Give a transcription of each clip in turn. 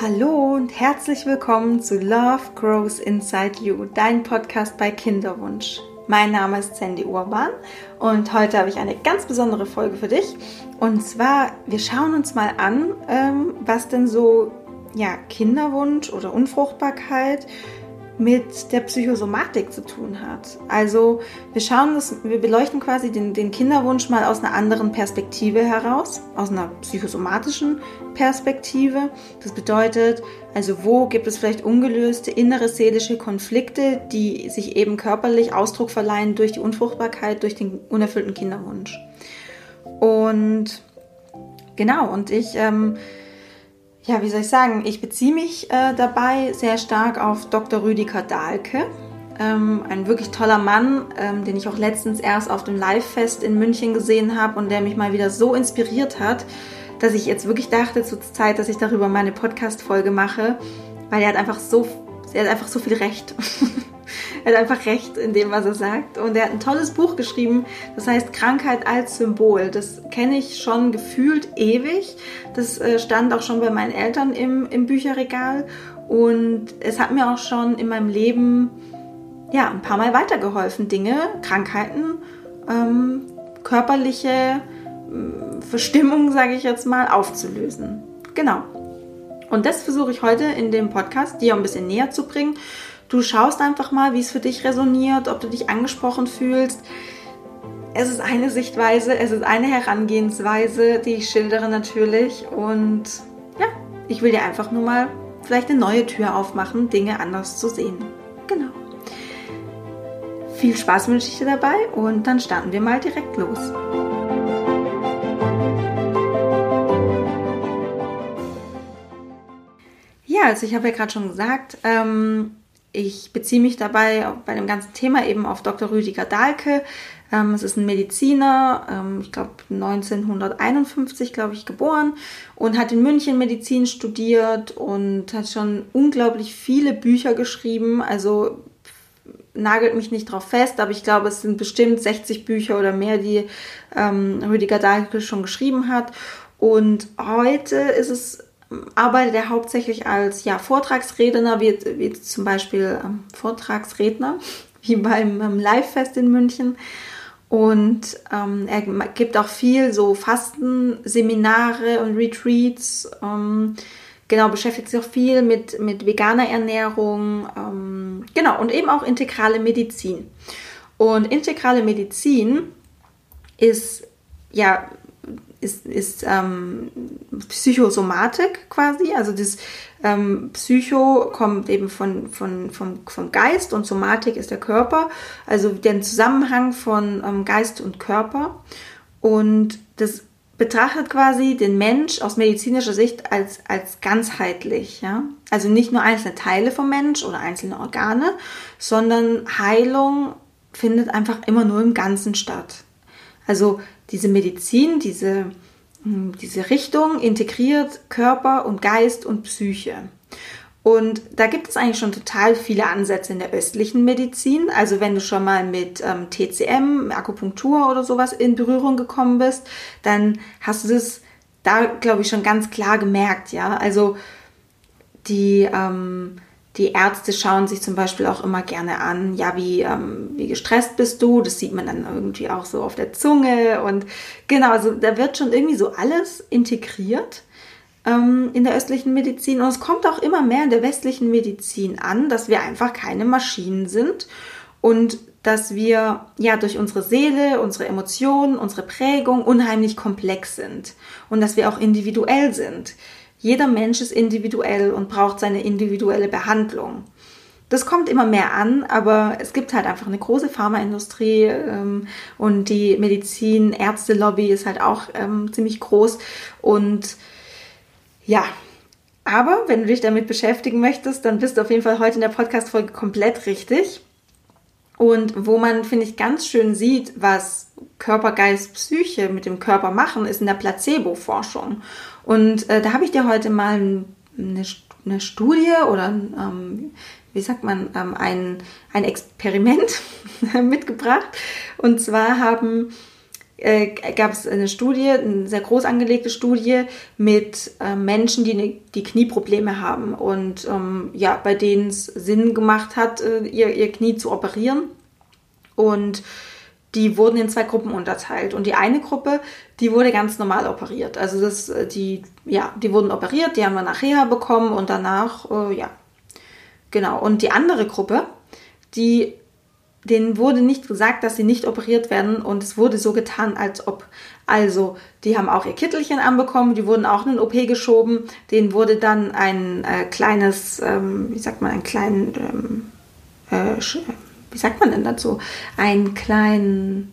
Hallo und herzlich willkommen zu Love Grows Inside You, dein Podcast bei Kinderwunsch. Mein Name ist Sandy Urban und heute habe ich eine ganz besondere Folge für dich. Und zwar, wir schauen uns mal an, ähm, was denn so ja, Kinderwunsch oder Unfruchtbarkeit mit der Psychosomatik zu tun hat. Also wir schauen das, wir beleuchten quasi den, den Kinderwunsch mal aus einer anderen Perspektive heraus, aus einer psychosomatischen Perspektive. Das bedeutet, also wo gibt es vielleicht ungelöste innere seelische Konflikte, die sich eben körperlich Ausdruck verleihen durch die Unfruchtbarkeit, durch den unerfüllten Kinderwunsch. Und genau, und ich ähm, ja, wie soll ich sagen, ich beziehe mich äh, dabei sehr stark auf Dr. Rüdiger Dahlke. Ähm, ein wirklich toller Mann, ähm, den ich auch letztens erst auf dem Live-Fest in München gesehen habe und der mich mal wieder so inspiriert hat, dass ich jetzt wirklich dachte zur Zeit, dass ich darüber meine Podcast-Folge mache, weil er hat einfach so, er hat einfach so viel Recht. er hat einfach recht in dem, was er sagt. Und er hat ein tolles Buch geschrieben, das heißt Krankheit als Symbol. Das kenne ich schon gefühlt ewig. Das äh, stand auch schon bei meinen Eltern im, im Bücherregal. Und es hat mir auch schon in meinem Leben ja, ein paar Mal weitergeholfen, Dinge, Krankheiten, ähm, körperliche äh, Verstimmung, sage ich jetzt mal, aufzulösen. Genau. Und das versuche ich heute in dem Podcast dir ein bisschen näher zu bringen. Du schaust einfach mal, wie es für dich resoniert, ob du dich angesprochen fühlst. Es ist eine Sichtweise, es ist eine Herangehensweise, die ich schildere natürlich. Und ja, ich will dir einfach nur mal vielleicht eine neue Tür aufmachen, Dinge anders zu sehen. Genau. Viel Spaß wünsche ich dir dabei und dann starten wir mal direkt los. Ja, also ich habe ja gerade schon gesagt, ähm, ich beziehe mich dabei bei dem ganzen Thema eben auf Dr. Rüdiger Dahlke. Ähm, es ist ein Mediziner, ähm, ich glaube 1951, glaube ich, geboren und hat in München Medizin studiert und hat schon unglaublich viele Bücher geschrieben. Also nagelt mich nicht drauf fest, aber ich glaube, es sind bestimmt 60 Bücher oder mehr, die ähm, Rüdiger Dahlke schon geschrieben hat. Und heute ist es arbeitet er hauptsächlich als ja, Vortragsredner, wie, wie zum Beispiel ähm, Vortragsredner, wie beim ähm, Live-Fest in München. Und ähm, er gibt auch viel so Fastenseminare und Retreats. Ähm, genau, beschäftigt sich auch viel mit, mit veganer Ernährung. Ähm, genau, und eben auch integrale Medizin. Und integrale Medizin ist ja ist, ist ähm, Psychosomatik quasi. Also das ähm, Psycho kommt eben von, von, von, vom Geist und Somatik ist der Körper. Also der Zusammenhang von ähm, Geist und Körper. Und das betrachtet quasi den Mensch aus medizinischer Sicht als, als ganzheitlich. Ja? Also nicht nur einzelne Teile vom Mensch oder einzelne Organe, sondern Heilung findet einfach immer nur im Ganzen statt. Also diese Medizin, diese, hm, diese Richtung integriert Körper und Geist und Psyche. Und da gibt es eigentlich schon total viele Ansätze in der östlichen Medizin. Also wenn du schon mal mit ähm, TCM, Akupunktur oder sowas in Berührung gekommen bist, dann hast du das da, glaube ich, schon ganz klar gemerkt. Ja, also die ähm, die Ärzte schauen sich zum Beispiel auch immer gerne an, ja, wie, ähm, wie gestresst bist du? Das sieht man dann irgendwie auch so auf der Zunge. Und genau, also da wird schon irgendwie so alles integriert ähm, in der östlichen Medizin. Und es kommt auch immer mehr in der westlichen Medizin an, dass wir einfach keine Maschinen sind und dass wir ja durch unsere Seele, unsere Emotionen, unsere Prägung unheimlich komplex sind und dass wir auch individuell sind. Jeder Mensch ist individuell und braucht seine individuelle Behandlung. Das kommt immer mehr an, aber es gibt halt einfach eine große Pharmaindustrie ähm, und die Medizin-Ärzte-Lobby ist halt auch ähm, ziemlich groß. Und ja, aber wenn du dich damit beschäftigen möchtest, dann bist du auf jeden Fall heute in der Podcast-Folge komplett richtig. Und wo man, finde ich, ganz schön sieht, was Körper, Geist, Psyche mit dem Körper machen, ist in der Placebo-Forschung. Und äh, da habe ich dir heute mal eine, eine Studie oder ähm, wie sagt man, ähm, ein, ein Experiment mitgebracht. Und zwar haben äh, gab es eine Studie, eine sehr groß angelegte Studie mit äh, Menschen, die, ne, die Knieprobleme haben und ähm, ja, bei denen es Sinn gemacht hat, äh, ihr, ihr Knie zu operieren. Und die wurden in zwei Gruppen unterteilt. Und die eine Gruppe, die wurde ganz normal operiert. Also das, äh, die, ja, die wurden operiert, die haben wir nachher bekommen und danach, äh, ja, genau. Und die andere Gruppe, die, denen wurde nicht gesagt, dass sie nicht operiert werden und es wurde so getan, als ob. Also, die haben auch ihr Kittelchen anbekommen, die wurden auch in den OP geschoben, denen wurde dann ein äh, kleines, ähm, wie sagt man, ein kleinen, ähm, äh, wie sagt man denn dazu, einen kleinen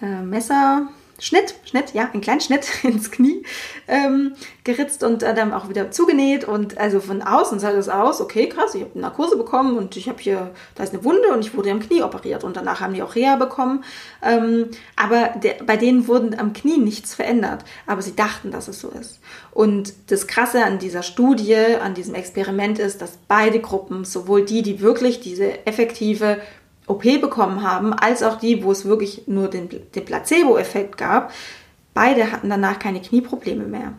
äh, Messer, Schnitt, Schnitt, ja, einen kleinen Schnitt ins Knie ähm, geritzt und äh, dann auch wieder zugenäht und also von außen sah das aus, okay, krass, ich habe Narkose bekommen und ich habe hier, da ist eine Wunde und ich wurde am Knie operiert und danach haben die auch Reha bekommen, ähm, aber der, bei denen wurden am Knie nichts verändert, aber sie dachten, dass es so ist. Und das Krasse an dieser Studie, an diesem Experiment ist, dass beide Gruppen, sowohl die, die wirklich diese effektive OP bekommen haben, als auch die, wo es wirklich nur den, den Placebo-Effekt gab, beide hatten danach keine Knieprobleme mehr.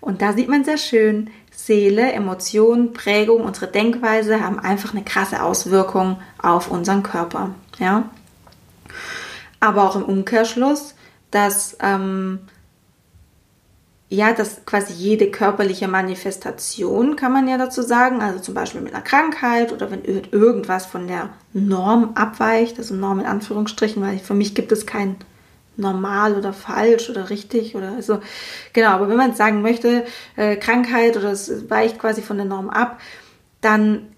Und da sieht man sehr schön, Seele, Emotionen, Prägung, unsere Denkweise haben einfach eine krasse Auswirkung auf unseren Körper. Ja? Aber auch im Umkehrschluss, dass ähm, ja, dass quasi jede körperliche Manifestation, kann man ja dazu sagen, also zum Beispiel mit einer Krankheit oder wenn irgendwas von der Norm abweicht, also Norm in Anführungsstrichen, weil für mich gibt es kein normal oder falsch oder richtig oder also genau, aber wenn man sagen möchte, äh, Krankheit oder es weicht quasi von der Norm ab, dann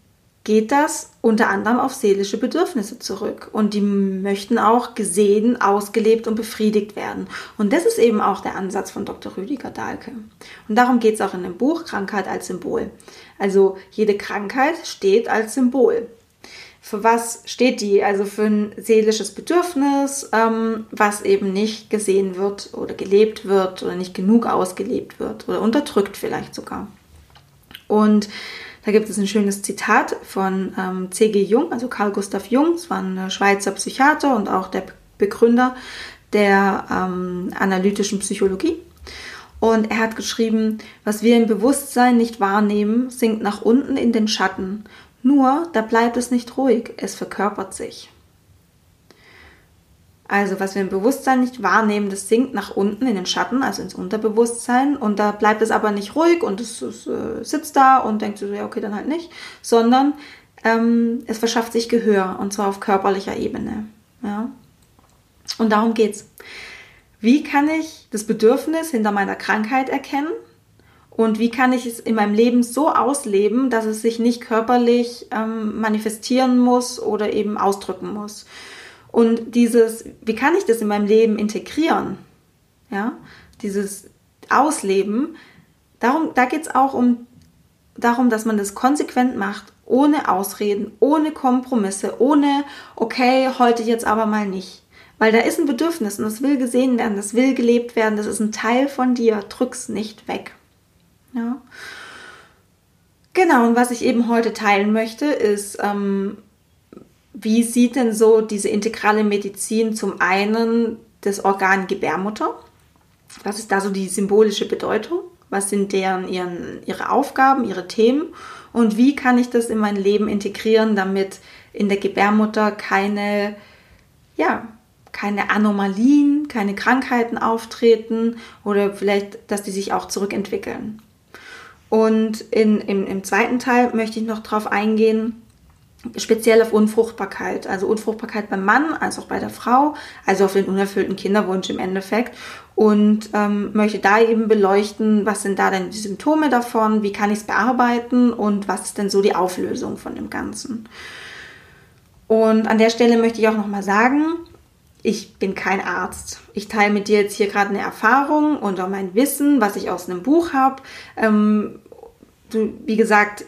geht das unter anderem auf seelische Bedürfnisse zurück. Und die möchten auch gesehen, ausgelebt und befriedigt werden. Und das ist eben auch der Ansatz von Dr. Rüdiger Dahlke. Und darum geht es auch in dem Buch Krankheit als Symbol. Also jede Krankheit steht als Symbol. Für was steht die? Also für ein seelisches Bedürfnis, ähm, was eben nicht gesehen wird oder gelebt wird oder nicht genug ausgelebt wird oder unterdrückt vielleicht sogar. Und da gibt es ein schönes Zitat von ähm, C.G. Jung, also Carl Gustav Jung, es war ein Schweizer Psychiater und auch der Begründer der ähm, analytischen Psychologie. Und er hat geschrieben, was wir im Bewusstsein nicht wahrnehmen, sinkt nach unten in den Schatten. Nur, da bleibt es nicht ruhig, es verkörpert sich. Also was wir im Bewusstsein nicht wahrnehmen, das sinkt nach unten in den Schatten, also ins Unterbewusstsein. Und da bleibt es aber nicht ruhig und es, es äh, sitzt da und denkt so, ja, okay, dann halt nicht. Sondern ähm, es verschafft sich Gehör und zwar auf körperlicher Ebene. Ja? Und darum geht's. Wie kann ich das Bedürfnis hinter meiner Krankheit erkennen? Und wie kann ich es in meinem Leben so ausleben, dass es sich nicht körperlich ähm, manifestieren muss oder eben ausdrücken muss? Und dieses, wie kann ich das in meinem Leben integrieren? Ja, dieses Ausleben, darum, da geht es auch um darum, dass man das konsequent macht, ohne Ausreden, ohne Kompromisse, ohne, okay, heute jetzt aber mal nicht. Weil da ist ein Bedürfnis und das will gesehen werden, das will gelebt werden, das ist ein Teil von dir, drück's nicht weg. Ja. Genau, und was ich eben heute teilen möchte, ist, ähm, wie sieht denn so diese integrale Medizin zum einen das Organ Gebärmutter? Was ist da so die symbolische Bedeutung? Was sind deren ihren, ihre Aufgaben, ihre Themen? Und wie kann ich das in mein Leben integrieren, damit in der Gebärmutter keine, ja, keine Anomalien, keine Krankheiten auftreten oder vielleicht, dass die sich auch zurückentwickeln. Und in, im, im zweiten Teil möchte ich noch darauf eingehen, speziell auf Unfruchtbarkeit, also Unfruchtbarkeit beim Mann als auch bei der Frau, also auf den unerfüllten Kinderwunsch im Endeffekt und ähm, möchte da eben beleuchten, was sind da denn die Symptome davon, wie kann ich es bearbeiten und was ist denn so die Auflösung von dem Ganzen. Und an der Stelle möchte ich auch nochmal sagen, ich bin kein Arzt. Ich teile mit dir jetzt hier gerade eine Erfahrung und auch mein Wissen, was ich aus einem Buch habe. Ähm, wie gesagt,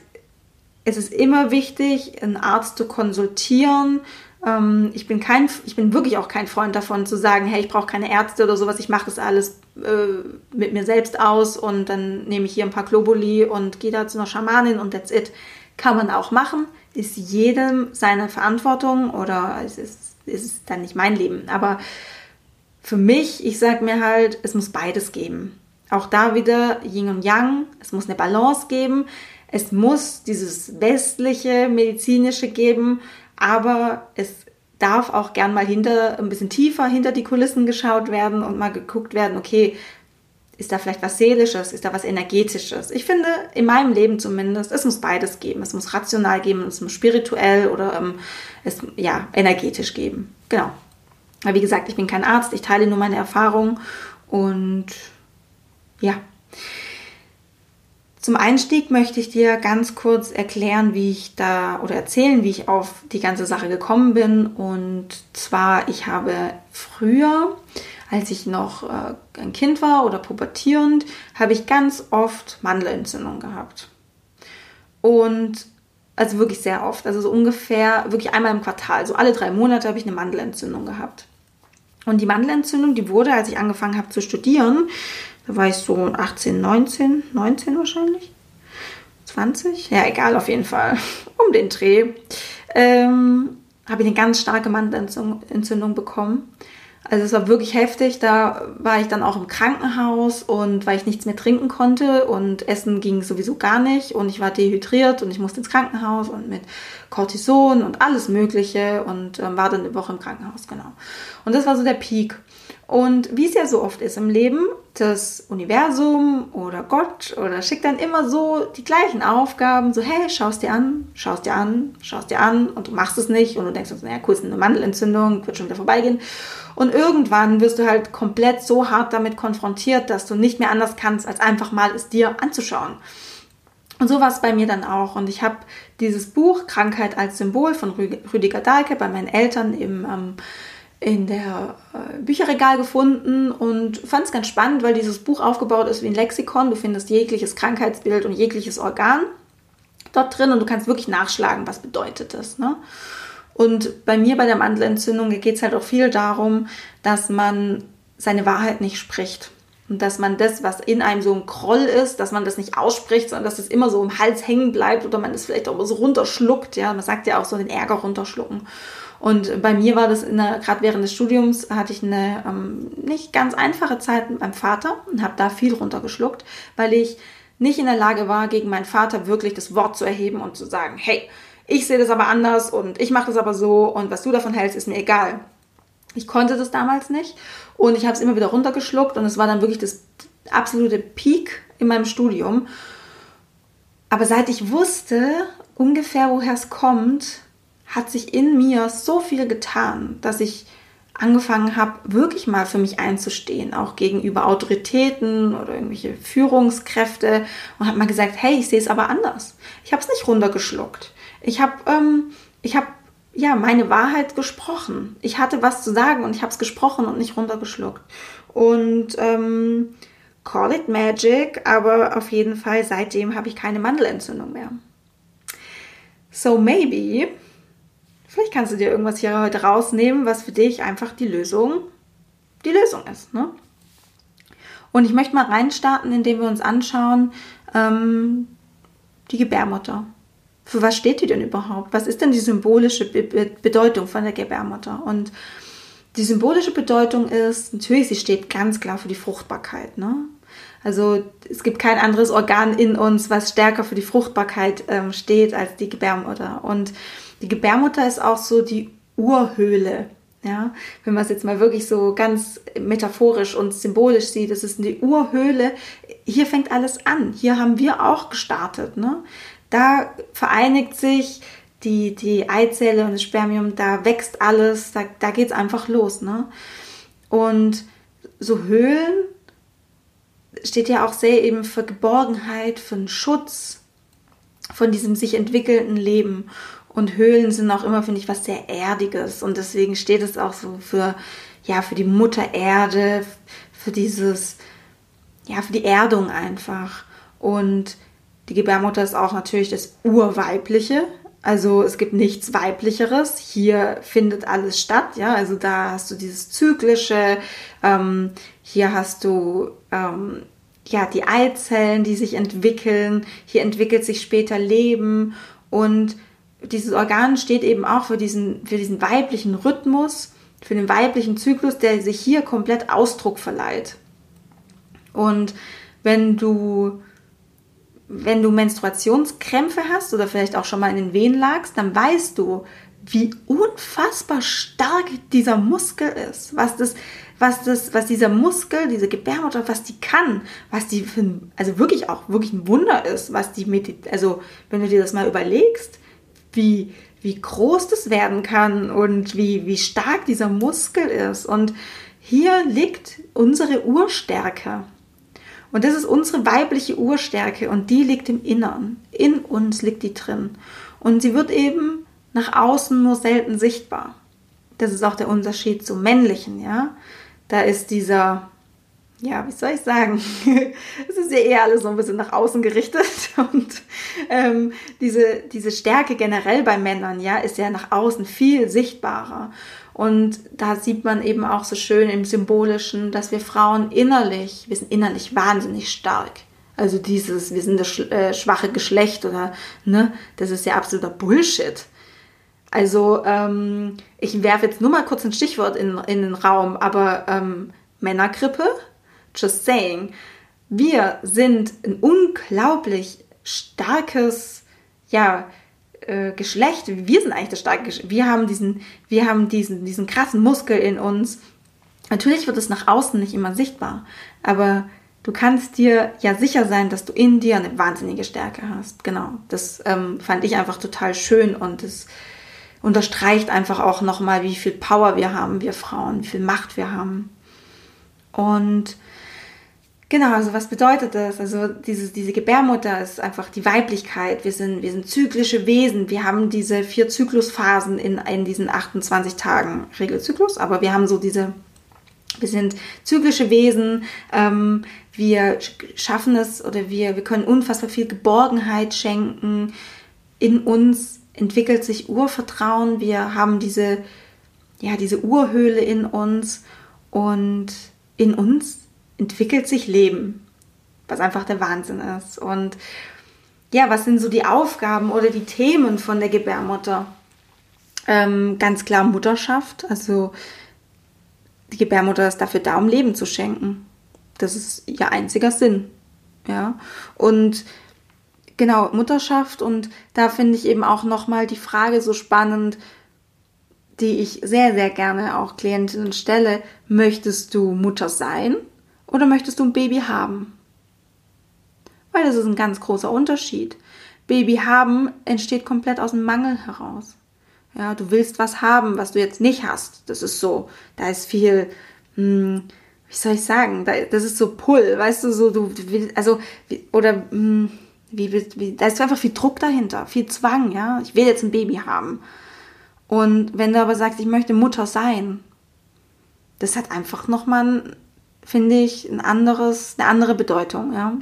es ist immer wichtig, einen Arzt zu konsultieren. Ähm, ich, bin kein, ich bin wirklich auch kein Freund davon zu sagen, hey, ich brauche keine Ärzte oder sowas, ich mache das alles äh, mit mir selbst aus und dann nehme ich hier ein paar Globuli und gehe da zu einer Schamanin und that's it. Kann man auch machen, ist jedem seine Verantwortung oder es ist, ist dann nicht mein Leben. Aber für mich, ich sag mir halt, es muss beides geben. Auch da wieder Yin und Yang, es muss eine Balance geben, es muss dieses westliche, medizinische geben, aber es darf auch gern mal hinter, ein bisschen tiefer hinter die Kulissen geschaut werden und mal geguckt werden, okay, ist da vielleicht was Seelisches, ist da was Energetisches? Ich finde, in meinem Leben zumindest, es muss beides geben. Es muss rational geben, es muss spirituell oder ähm, es, ja, energetisch geben. Genau. Aber wie gesagt, ich bin kein Arzt, ich teile nur meine Erfahrungen und ja. Zum Einstieg möchte ich dir ganz kurz erklären, wie ich da oder erzählen, wie ich auf die ganze Sache gekommen bin. Und zwar, ich habe früher, als ich noch äh, ein Kind war oder pubertierend, habe ich ganz oft Mandelentzündung gehabt. Und also wirklich sehr oft, also so ungefähr wirklich einmal im Quartal, so alle drei Monate habe ich eine Mandelentzündung gehabt. Und die Mandelentzündung, die wurde, als ich angefangen habe zu studieren, da war ich so 18, 19, 19 wahrscheinlich. 20? Ja, egal, auf jeden Fall. Um den Dreh. Ähm, habe ich eine ganz starke Mandelentzündung bekommen. Also es war wirklich heftig. Da war ich dann auch im Krankenhaus und weil ich nichts mehr trinken konnte und Essen ging sowieso gar nicht und ich war dehydriert und ich musste ins Krankenhaus und mit Cortison und alles Mögliche und ähm, war dann eine Woche im Krankenhaus, genau. Und das war so der Peak. Und wie es ja so oft ist im Leben, das Universum oder Gott oder schickt dann immer so die gleichen Aufgaben, so hey, schaust dir an, schaust dir an, schaust dir an und du machst es nicht und du denkst, naja, kurz eine Mandelentzündung, wird schon wieder vorbeigehen. Und irgendwann wirst du halt komplett so hart damit konfrontiert, dass du nicht mehr anders kannst, als einfach mal es dir anzuschauen. Und so war es bei mir dann auch. Und ich habe dieses Buch Krankheit als Symbol von Rüdiger Dahlke bei meinen Eltern im ähm, in der äh, Bücherregal gefunden und fand es ganz spannend, weil dieses Buch aufgebaut ist wie ein Lexikon. Du findest jegliches Krankheitsbild und jegliches Organ dort drin und du kannst wirklich nachschlagen, was bedeutet das. Ne? Und bei mir bei der Mandelentzündung geht es halt auch viel darum, dass man seine Wahrheit nicht spricht. Und dass man das, was in einem so ein Kroll ist, dass man das nicht ausspricht, sondern dass das immer so im Hals hängen bleibt oder man das vielleicht auch so runterschluckt. Ja, man sagt ja auch so den Ärger runterschlucken. Und bei mir war das gerade während des Studiums, hatte ich eine ähm, nicht ganz einfache Zeit mit meinem Vater und habe da viel runtergeschluckt, weil ich nicht in der Lage war, gegen meinen Vater wirklich das Wort zu erheben und zu sagen, hey, ich sehe das aber anders und ich mache das aber so und was du davon hältst, ist mir egal. Ich konnte das damals nicht und ich habe es immer wieder runtergeschluckt und es war dann wirklich das absolute Peak in meinem Studium. Aber seit ich wusste ungefähr, woher es kommt, hat sich in mir so viel getan, dass ich angefangen habe, wirklich mal für mich einzustehen, auch gegenüber Autoritäten oder irgendwelche Führungskräfte und habe mal gesagt, hey, ich sehe es aber anders. Ich habe es nicht runtergeschluckt. Ich habe ähm, ich habe ja meine Wahrheit gesprochen. Ich hatte was zu sagen und ich habe es gesprochen und nicht runtergeschluckt. Und ähm, call it magic, aber auf jeden Fall seitdem habe ich keine Mandelentzündung mehr. So maybe Vielleicht kannst du dir irgendwas hier heute rausnehmen, was für dich einfach die Lösung, die Lösung ist. Ne? Und ich möchte mal reinstarten, indem wir uns anschauen, ähm, die Gebärmutter. Für was steht die denn überhaupt? Was ist denn die symbolische Be Be Bedeutung von der Gebärmutter? Und die symbolische Bedeutung ist, natürlich, sie steht ganz klar für die Fruchtbarkeit. Ne? Also es gibt kein anderes Organ in uns, was stärker für die Fruchtbarkeit ähm, steht als die Gebärmutter. Und die Gebärmutter ist auch so die Urhöhle. Ja, wenn man es jetzt mal wirklich so ganz metaphorisch und symbolisch sieht, das ist die Urhöhle. Hier fängt alles an. Hier haben wir auch gestartet. Ne? Da vereinigt sich die, die Eizelle und das Spermium, da wächst alles, da, da geht es einfach los. Ne? Und so Höhlen steht ja auch sehr eben für Geborgenheit, für einen Schutz von diesem sich entwickelnden Leben. Und Höhlen sind auch immer, finde ich, was sehr Erdiges. Und deswegen steht es auch so für, ja, für die Mutter Erde, für dieses, ja, für die Erdung einfach. Und die Gebärmutter ist auch natürlich das Urweibliche. Also es gibt nichts Weiblicheres. Hier findet alles statt, ja. Also da hast du dieses Zyklische, ähm, hier hast du ähm, ja die Eizellen, die sich entwickeln. Hier entwickelt sich später Leben und dieses Organ steht eben auch für diesen, für diesen weiblichen Rhythmus für den weiblichen Zyklus, der sich hier komplett Ausdruck verleiht. Und wenn du wenn du Menstruationskrämpfe hast oder vielleicht auch schon mal in den Wehen lagst, dann weißt du, wie unfassbar stark dieser Muskel ist, was das, was das, was dieser Muskel, diese Gebärmutter, was die kann, was die für, also wirklich auch wirklich ein Wunder ist, was die also wenn du dir das mal überlegst, wie, wie groß das werden kann und wie, wie stark dieser Muskel ist und hier liegt unsere Urstärke. Und das ist unsere weibliche Urstärke und die liegt im Innern. In uns liegt die drin. Und sie wird eben nach außen nur selten sichtbar. Das ist auch der Unterschied zum männlichen, ja. Da ist dieser, ja, wie soll ich sagen? es ist ja eher alles so ein bisschen nach außen gerichtet und ähm, diese, diese Stärke generell bei Männern, ja, ist ja nach außen viel sichtbarer. Und da sieht man eben auch so schön im Symbolischen, dass wir Frauen innerlich, wir sind innerlich wahnsinnig stark. Also dieses, wir sind das äh, schwache Geschlecht oder, ne, das ist ja absoluter Bullshit. Also ähm, ich werfe jetzt nur mal kurz ein Stichwort in, in den Raum, aber ähm, Männergrippe, just saying, wir sind ein unglaublich starkes, ja, äh, Geschlecht, wir sind eigentlich das starke Geschlecht. Wir haben diesen, wir haben diesen, diesen krassen Muskel in uns. Natürlich wird es nach außen nicht immer sichtbar, aber du kannst dir ja sicher sein, dass du in dir eine wahnsinnige Stärke hast. Genau, das ähm, fand ich einfach total schön und es unterstreicht einfach auch nochmal, wie viel Power wir haben, wir Frauen, wie viel Macht wir haben. Und Genau, also was bedeutet das? Also dieses, diese Gebärmutter ist einfach die Weiblichkeit. Wir sind, wir sind zyklische Wesen. Wir haben diese vier Zyklusphasen in, in diesen 28 Tagen Regelzyklus, aber wir haben so diese, wir sind zyklische Wesen. Ähm, wir schaffen es oder wir, wir können unfassbar viel Geborgenheit schenken. In uns entwickelt sich Urvertrauen. Wir haben diese, ja, diese Urhöhle in uns und in uns entwickelt sich Leben, was einfach der Wahnsinn ist. Und ja, was sind so die Aufgaben oder die Themen von der Gebärmutter? Ähm, ganz klar Mutterschaft, also die Gebärmutter ist dafür da, um Leben zu schenken. Das ist ihr einziger Sinn. Ja, und genau, Mutterschaft und da finde ich eben auch nochmal die Frage so spannend, die ich sehr, sehr gerne auch Klientinnen stelle. Möchtest du Mutter sein oder möchtest du ein Baby haben? Weil das ist ein ganz großer Unterschied. Baby haben entsteht komplett aus dem Mangel heraus. Ja, du willst was haben, was du jetzt nicht hast. Das ist so, da ist viel, hm, wie soll ich sagen, da, das ist so Pull, weißt du, so du, willst, also oder hm, wie, wie, da ist einfach viel Druck dahinter, viel Zwang, ja. Ich will jetzt ein Baby haben. Und wenn du aber sagst, ich möchte Mutter sein, das hat einfach nochmal finde ich, ein anderes, eine andere Bedeutung, ja.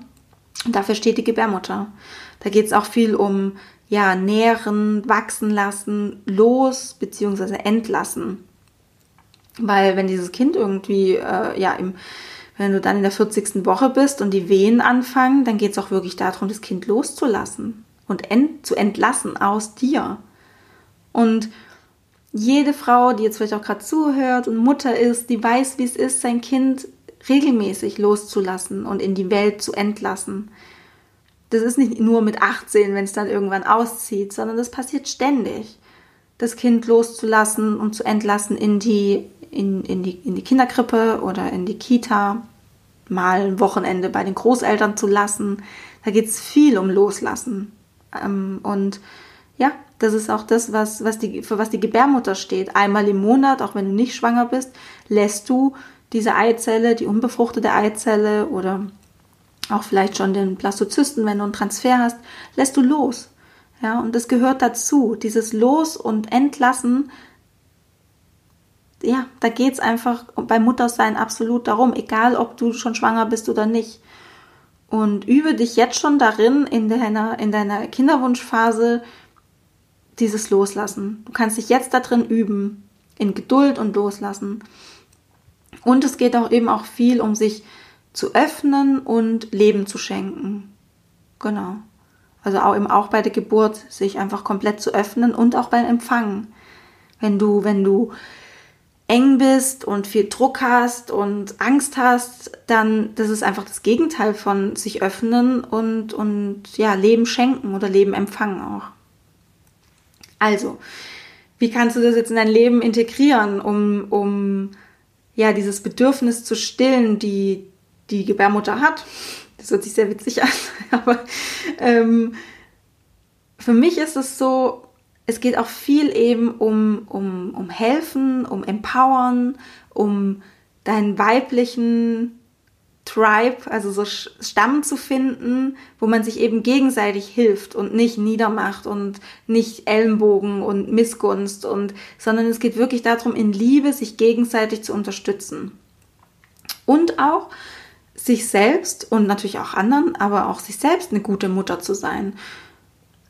Und dafür steht die Gebärmutter. Da geht es auch viel um, ja, nähren, wachsen lassen, los, beziehungsweise entlassen. Weil wenn dieses Kind irgendwie, äh, ja, im, wenn du dann in der 40. Woche bist und die Wehen anfangen, dann geht es auch wirklich darum, das Kind loszulassen und ent, zu entlassen aus dir. Und jede Frau, die jetzt vielleicht auch gerade zuhört und Mutter ist, die weiß, wie es ist, sein Kind regelmäßig loszulassen und in die Welt zu entlassen. Das ist nicht nur mit 18, wenn es dann irgendwann auszieht, sondern das passiert ständig. Das Kind loszulassen und zu entlassen in die, in, in die, in die Kinderkrippe oder in die Kita, mal ein Wochenende bei den Großeltern zu lassen. Da geht es viel um Loslassen. Ähm, und ja, das ist auch das, was, was die, für was die Gebärmutter steht. Einmal im Monat, auch wenn du nicht schwanger bist, lässt du diese Eizelle, die unbefruchtete Eizelle oder auch vielleicht schon den Blastozysten, wenn du einen Transfer hast, lässt du los. Ja, und das gehört dazu. Dieses Los- und Entlassen, ja, da geht es einfach beim Muttersein absolut darum, egal ob du schon schwanger bist oder nicht. Und übe dich jetzt schon darin, in deiner, in deiner Kinderwunschphase dieses Loslassen. Du kannst dich jetzt darin üben, in Geduld und Loslassen. Und es geht auch eben auch viel um sich zu öffnen und Leben zu schenken. Genau. Also auch eben auch bei der Geburt sich einfach komplett zu öffnen und auch beim Empfangen. Wenn du, wenn du eng bist und viel Druck hast und Angst hast, dann das ist einfach das Gegenteil von sich öffnen und, und ja, Leben schenken oder Leben empfangen auch. Also, wie kannst du das jetzt in dein Leben integrieren, um, um ja, dieses Bedürfnis zu stillen, die die Gebärmutter hat? Das hört sich sehr witzig an, aber ähm, für mich ist es so, es geht auch viel eben um, um, um Helfen, um Empowern, um deinen weiblichen Tribe, also so Stamm zu finden, wo man sich eben gegenseitig hilft und nicht niedermacht und nicht Ellenbogen und Missgunst und, sondern es geht wirklich darum, in Liebe sich gegenseitig zu unterstützen. Und auch sich selbst und natürlich auch anderen, aber auch sich selbst eine gute Mutter zu sein.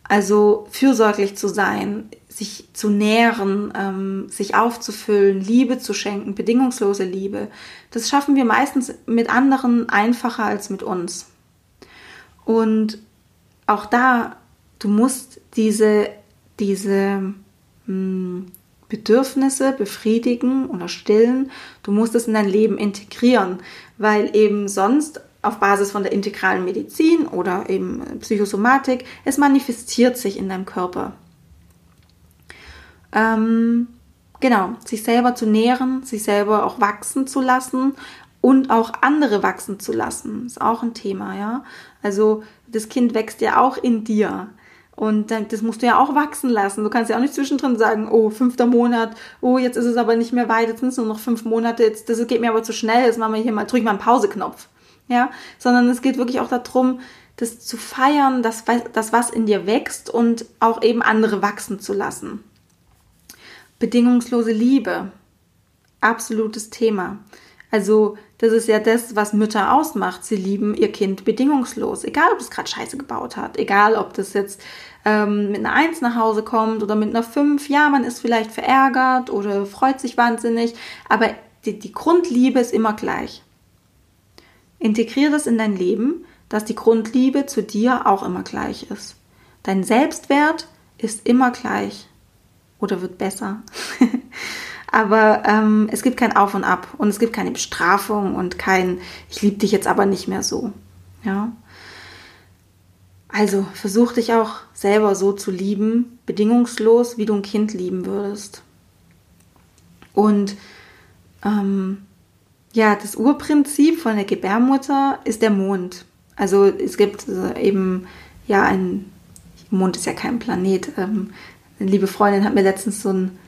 Also fürsorglich zu sein, sich zu nähren, ähm, sich aufzufüllen, Liebe zu schenken, bedingungslose Liebe. Das schaffen wir meistens mit anderen einfacher als mit uns. Und auch da, du musst diese, diese mh, hm, Bedürfnisse befriedigen oder stillen. Du musst es in dein Leben integrieren, weil eben sonst auf Basis von der integralen Medizin oder eben Psychosomatik, es manifestiert sich in deinem Körper. Ähm, genau, sich selber zu nähren, sich selber auch wachsen zu lassen und auch andere wachsen zu lassen, ist auch ein Thema, ja. Also das Kind wächst ja auch in dir. Und das musst du ja auch wachsen lassen. Du kannst ja auch nicht zwischendrin sagen, oh, fünfter Monat, oh, jetzt ist es aber nicht mehr weit, jetzt sind es nur noch fünf Monate, jetzt, das geht mir aber zu schnell, jetzt machen wir hier mal, drück mal einen Pauseknopf ja, sondern es geht wirklich auch darum, das zu feiern, das, das was in dir wächst und auch eben andere wachsen zu lassen. Bedingungslose Liebe, absolutes Thema. Also das ist ja das, was Mütter ausmacht. Sie lieben ihr Kind bedingungslos, egal ob es gerade Scheiße gebaut hat, egal ob das jetzt ähm, mit einer Eins nach Hause kommt oder mit einer Fünf. Ja, man ist vielleicht verärgert oder freut sich wahnsinnig, aber die, die Grundliebe ist immer gleich. Integriere es in dein Leben, dass die Grundliebe zu dir auch immer gleich ist. Dein Selbstwert ist immer gleich oder wird besser. aber ähm, es gibt kein Auf und Ab und es gibt keine Bestrafung und kein Ich liebe dich jetzt aber nicht mehr so. Ja. Also versuch dich auch selber so zu lieben, bedingungslos, wie du ein Kind lieben würdest. Und ähm, ja, das Urprinzip von der Gebärmutter ist der Mond. Also es gibt äh, eben, ja, ein, Mond ist ja kein Planet. Ähm, eine liebe Freundin hat mir letztens so ein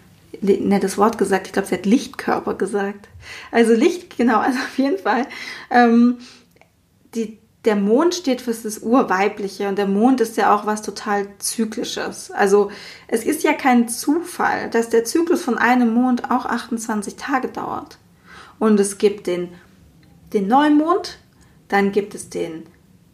nettes Wort gesagt. Ich glaube, sie hat Lichtkörper gesagt. Also Licht, genau, also auf jeden Fall. Ähm, die, der Mond steht für das Urweibliche und der Mond ist ja auch was total Zyklisches. Also es ist ja kein Zufall, dass der Zyklus von einem Mond auch 28 Tage dauert. Und es gibt den, den Neumond, dann gibt es den,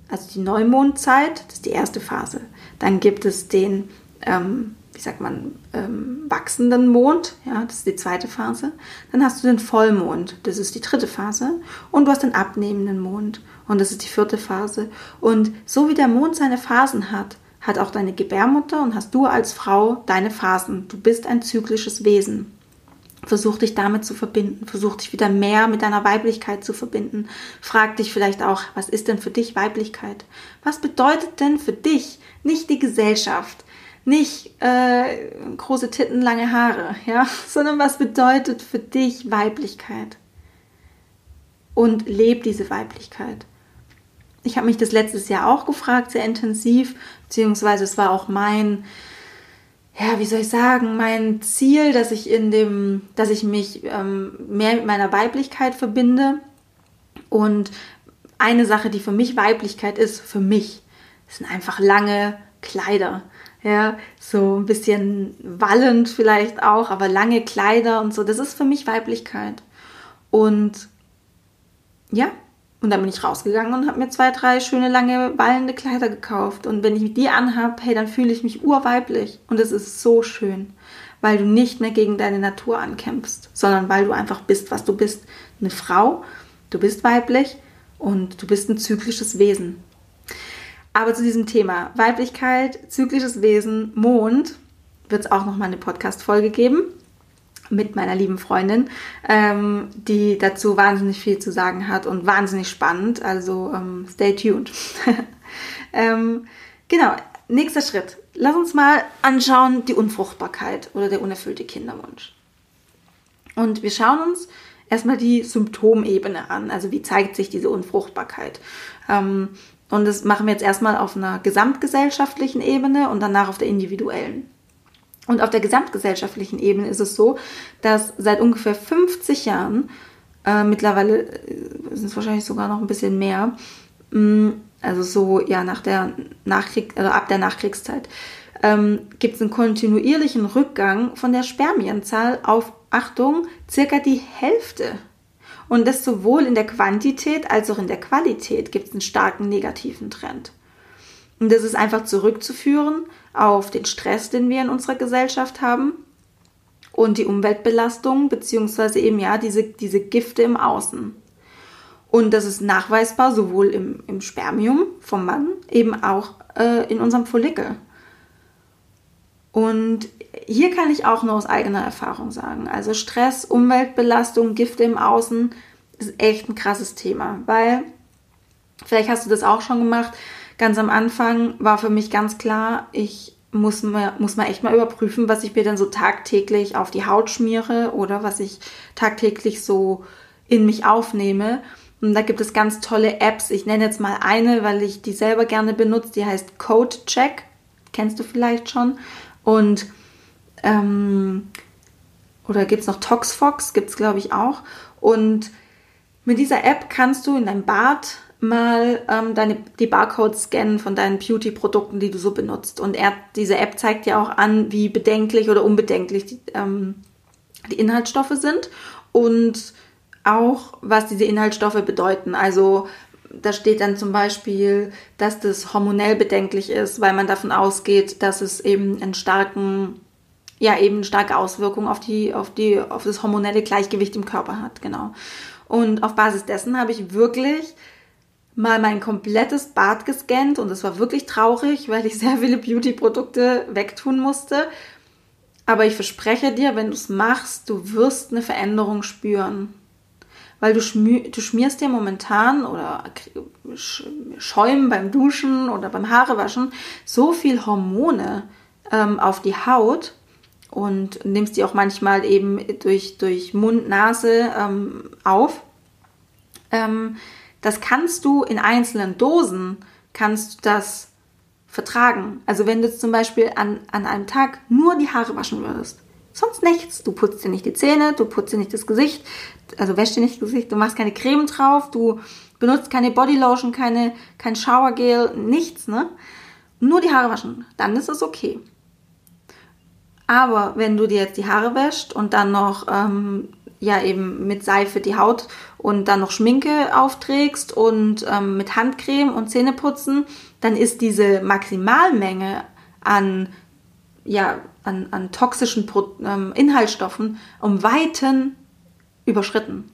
also die Neumondzeit, das ist die erste Phase. Dann gibt es den, ähm, wie sagt man, ähm, wachsenden Mond, ja, das ist die zweite Phase. Dann hast du den Vollmond, das ist die dritte Phase. Und du hast den abnehmenden Mond, und das ist die vierte Phase. Und so wie der Mond seine Phasen hat, hat auch deine Gebärmutter und hast du als Frau deine Phasen. Du bist ein zyklisches Wesen. Versuch dich damit zu verbinden, versuch dich wieder mehr mit deiner Weiblichkeit zu verbinden. Frag dich vielleicht auch, was ist denn für dich Weiblichkeit? Was bedeutet denn für dich nicht die Gesellschaft, nicht äh, große Titten, lange Haare, ja, sondern was bedeutet für dich Weiblichkeit? Und leb diese Weiblichkeit. Ich habe mich das letztes Jahr auch gefragt, sehr intensiv, beziehungsweise es war auch mein ja, wie soll ich sagen, mein Ziel, dass ich in dem, dass ich mich ähm, mehr mit meiner Weiblichkeit verbinde. Und eine Sache, die für mich Weiblichkeit ist, für mich, sind einfach lange Kleider. Ja, so ein bisschen wallend vielleicht auch, aber lange Kleider und so. Das ist für mich Weiblichkeit. Und ja, und dann bin ich rausgegangen und habe mir zwei, drei schöne, lange, wallende Kleider gekauft. Und wenn ich die anhab, hey, dann fühle ich mich urweiblich. Und es ist so schön, weil du nicht mehr gegen deine Natur ankämpfst, sondern weil du einfach bist, was du bist. Eine Frau, du bist weiblich und du bist ein zyklisches Wesen. Aber zu diesem Thema Weiblichkeit, zyklisches Wesen, Mond, wird es auch nochmal eine Podcast-Folge geben. mit meiner lieben Freundin, ähm, die dazu wahnsinnig viel zu sagen hat und wahnsinnig spannend. Also ähm, stay tuned. ähm, genau, nächster Schritt. Lass uns mal anschauen die Unfruchtbarkeit oder der unerfüllte Kinderwunsch. Und wir schauen uns erstmal die Symptomebene an. Also wie zeigt sich diese Unfruchtbarkeit? Ähm, und das machen wir jetzt erstmal auf einer gesamtgesellschaftlichen Ebene und danach auf der individuellen. Und auf der gesamtgesellschaftlichen Ebene ist es so, dass seit ungefähr 50 Jahren, äh, mittlerweile äh, sind es wahrscheinlich sogar noch ein bisschen mehr, mh, mm, also so ja nach der Nachkrieg, also ab der Nachkriegszeit, ähm, gibt es einen kontinuierlichen Rückgang von der Spermienzahl auf, Achtung, circa die Hälfte. Und das sowohl in der Quantität als auch in der Qualität gibt es einen starken negativen Trend. Und das ist einfach zurückzuführen auf den Stress, den wir in unserer Gesellschaft haben und die Umweltbelastung, beziehungsweise eben ja diese, diese Gifte im Außen. Und das ist nachweisbar sowohl im, im Spermium vom Mann, eben auch äh, in unserem Follikel. Und hier kann ich auch nur aus eigener Erfahrung sagen. Also Stress, Umweltbelastung, Gifte im Außen ist echt ein krasses Thema, weil vielleicht hast du das auch schon gemacht ganz am Anfang war für mich ganz klar, ich muss mal, muss mal echt mal überprüfen, was ich mir denn so tagtäglich auf die Haut schmiere oder was ich tagtäglich so in mich aufnehme. Und da gibt es ganz tolle Apps. Ich nenne jetzt mal eine, weil ich die selber gerne benutze. Die heißt Code Check. Kennst du vielleicht schon. Und ähm, oder gibt es noch Toxfox? Gibt es, glaube ich, auch. Und mit dieser App kannst du in deinem Bad mal ähm, deine, die Barcodes scannen von deinen Beauty-Produkten, die du so benutzt. Und er, diese App zeigt dir auch an, wie bedenklich oder unbedenklich die, ähm, die Inhaltsstoffe sind und auch, was diese Inhaltsstoffe bedeuten. Also da steht dann zum Beispiel, dass das hormonell bedenklich ist, weil man davon ausgeht, dass es eben einen starken, ja, eben starke Auswirkung auf die, auf die, auf das hormonelle Gleichgewicht im Körper hat, genau. Und auf Basis dessen habe ich wirklich mal mein komplettes Bad gescannt und es war wirklich traurig, weil ich sehr viele Beauty-Produkte wegtun musste. Aber ich verspreche dir, wenn du es machst, du wirst eine Veränderung spüren. Weil du, schmier, du schmierst dir momentan oder schäumen beim Duschen oder beim Haarewaschen so viel Hormone ähm, auf die Haut und nimmst die auch manchmal eben durch, durch Mund, Nase ähm, auf. Ähm, das kannst du in einzelnen Dosen, kannst du das vertragen. Also wenn du zum Beispiel an, an einem Tag nur die Haare waschen würdest, sonst nichts. Du putzt dir nicht die Zähne, du putzt dir nicht das Gesicht, also wäschst dir nicht das Gesicht, du machst keine Creme drauf, du benutzt keine Bodylotion, keine, kein Showergel, nichts, ne? Nur die Haare waschen, dann ist es okay. Aber wenn du dir jetzt die Haare wäscht und dann noch ähm, ja eben mit Seife die Haut und dann noch Schminke aufträgst und ähm, mit Handcreme und Zähneputzen, dann ist diese Maximalmenge an, ja, an, an toxischen Pro ähm, Inhaltsstoffen um Weiten überschritten.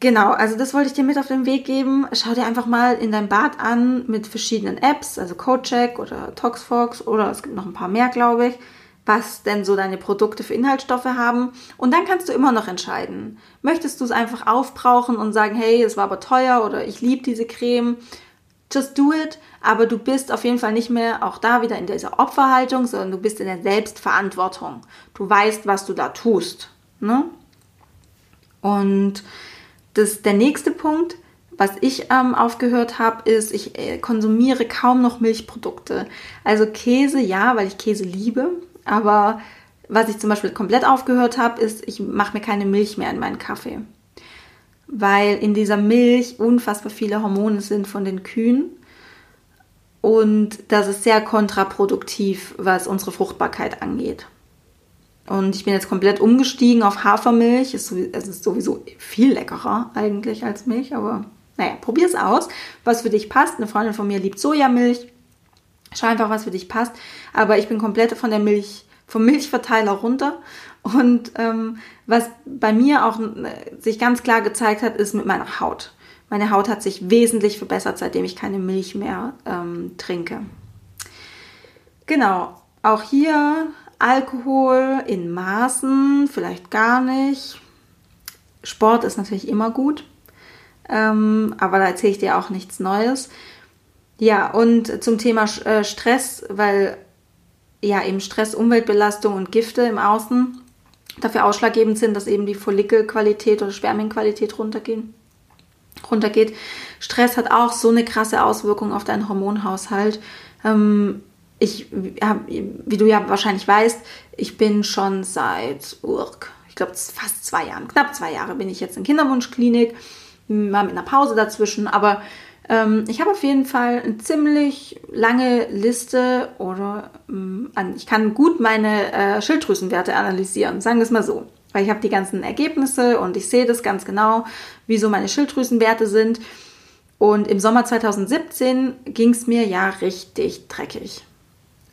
Genau, also das wollte ich dir mit auf den Weg geben. Schau dir einfach mal in dein Bad an mit verschiedenen Apps, also CodeCheck oder ToxFox oder es gibt noch ein paar mehr, glaube ich was denn so deine Produkte für Inhaltsstoffe haben. Und dann kannst du immer noch entscheiden. Möchtest du es einfach aufbrauchen und sagen, hey, es war aber teuer oder ich liebe diese Creme. Just do it. Aber du bist auf jeden Fall nicht mehr auch da wieder in dieser Opferhaltung, sondern du bist in der Selbstverantwortung. Du weißt, was du da tust. Ne? Und das, der nächste Punkt, was ich ähm, aufgehört habe, ist, ich äh, konsumiere kaum noch Milchprodukte. Also Käse, ja, weil ich Käse liebe. Aber was ich zum Beispiel komplett aufgehört habe, ist, ich mache mir keine Milch mehr in meinen Kaffee. Weil in dieser Milch unfassbar viele Hormone sind von den Kühen. Und das ist sehr kontraproduktiv, was unsere Fruchtbarkeit angeht. Und ich bin jetzt komplett umgestiegen auf Hafermilch. Es ist sowieso viel leckerer eigentlich als Milch, aber naja, probier es aus, was für dich passt. Eine Freundin von mir liebt Sojamilch. Schau einfach, was für dich passt. Aber ich bin komplett von der Milch, vom Milchverteiler runter. Und ähm, was bei mir auch äh, sich ganz klar gezeigt hat, ist mit meiner Haut. Meine Haut hat sich wesentlich verbessert, seitdem ich keine Milch mehr ähm, trinke. Genau, auch hier Alkohol in Maßen, vielleicht gar nicht. Sport ist natürlich immer gut, ähm, aber da erzähle ich dir auch nichts Neues. Ja, und zum Thema äh, Stress, weil ja eben Stress, Umweltbelastung und Gifte im Außen dafür ausschlaggebend sind, dass eben die Follikelqualität oder Spermienqualität runtergehen, runtergeht. Stress hat auch so eine krasse Auswirkung auf deinen Hormonhaushalt. Ähm, ich, wie du ja wahrscheinlich weißt, ich bin schon seit, ich glaube, fast zwei Jahren, knapp zwei Jahre bin ich jetzt in Kinderwunschklinik, mal mit einer Pause dazwischen, aber ähm, ich habe auf jeden Fall eine ziemlich lange Liste oder ähm, ich kann gut meine äh, Schilddrüsenwerte analysieren, sagen wir es mal so. Weil ich habe die ganzen Ergebnisse und ich sehe das ganz genau, wie so meine Schilddrüsenwerte sind. Und im Sommer 2017 ging es mir ja richtig dreckig.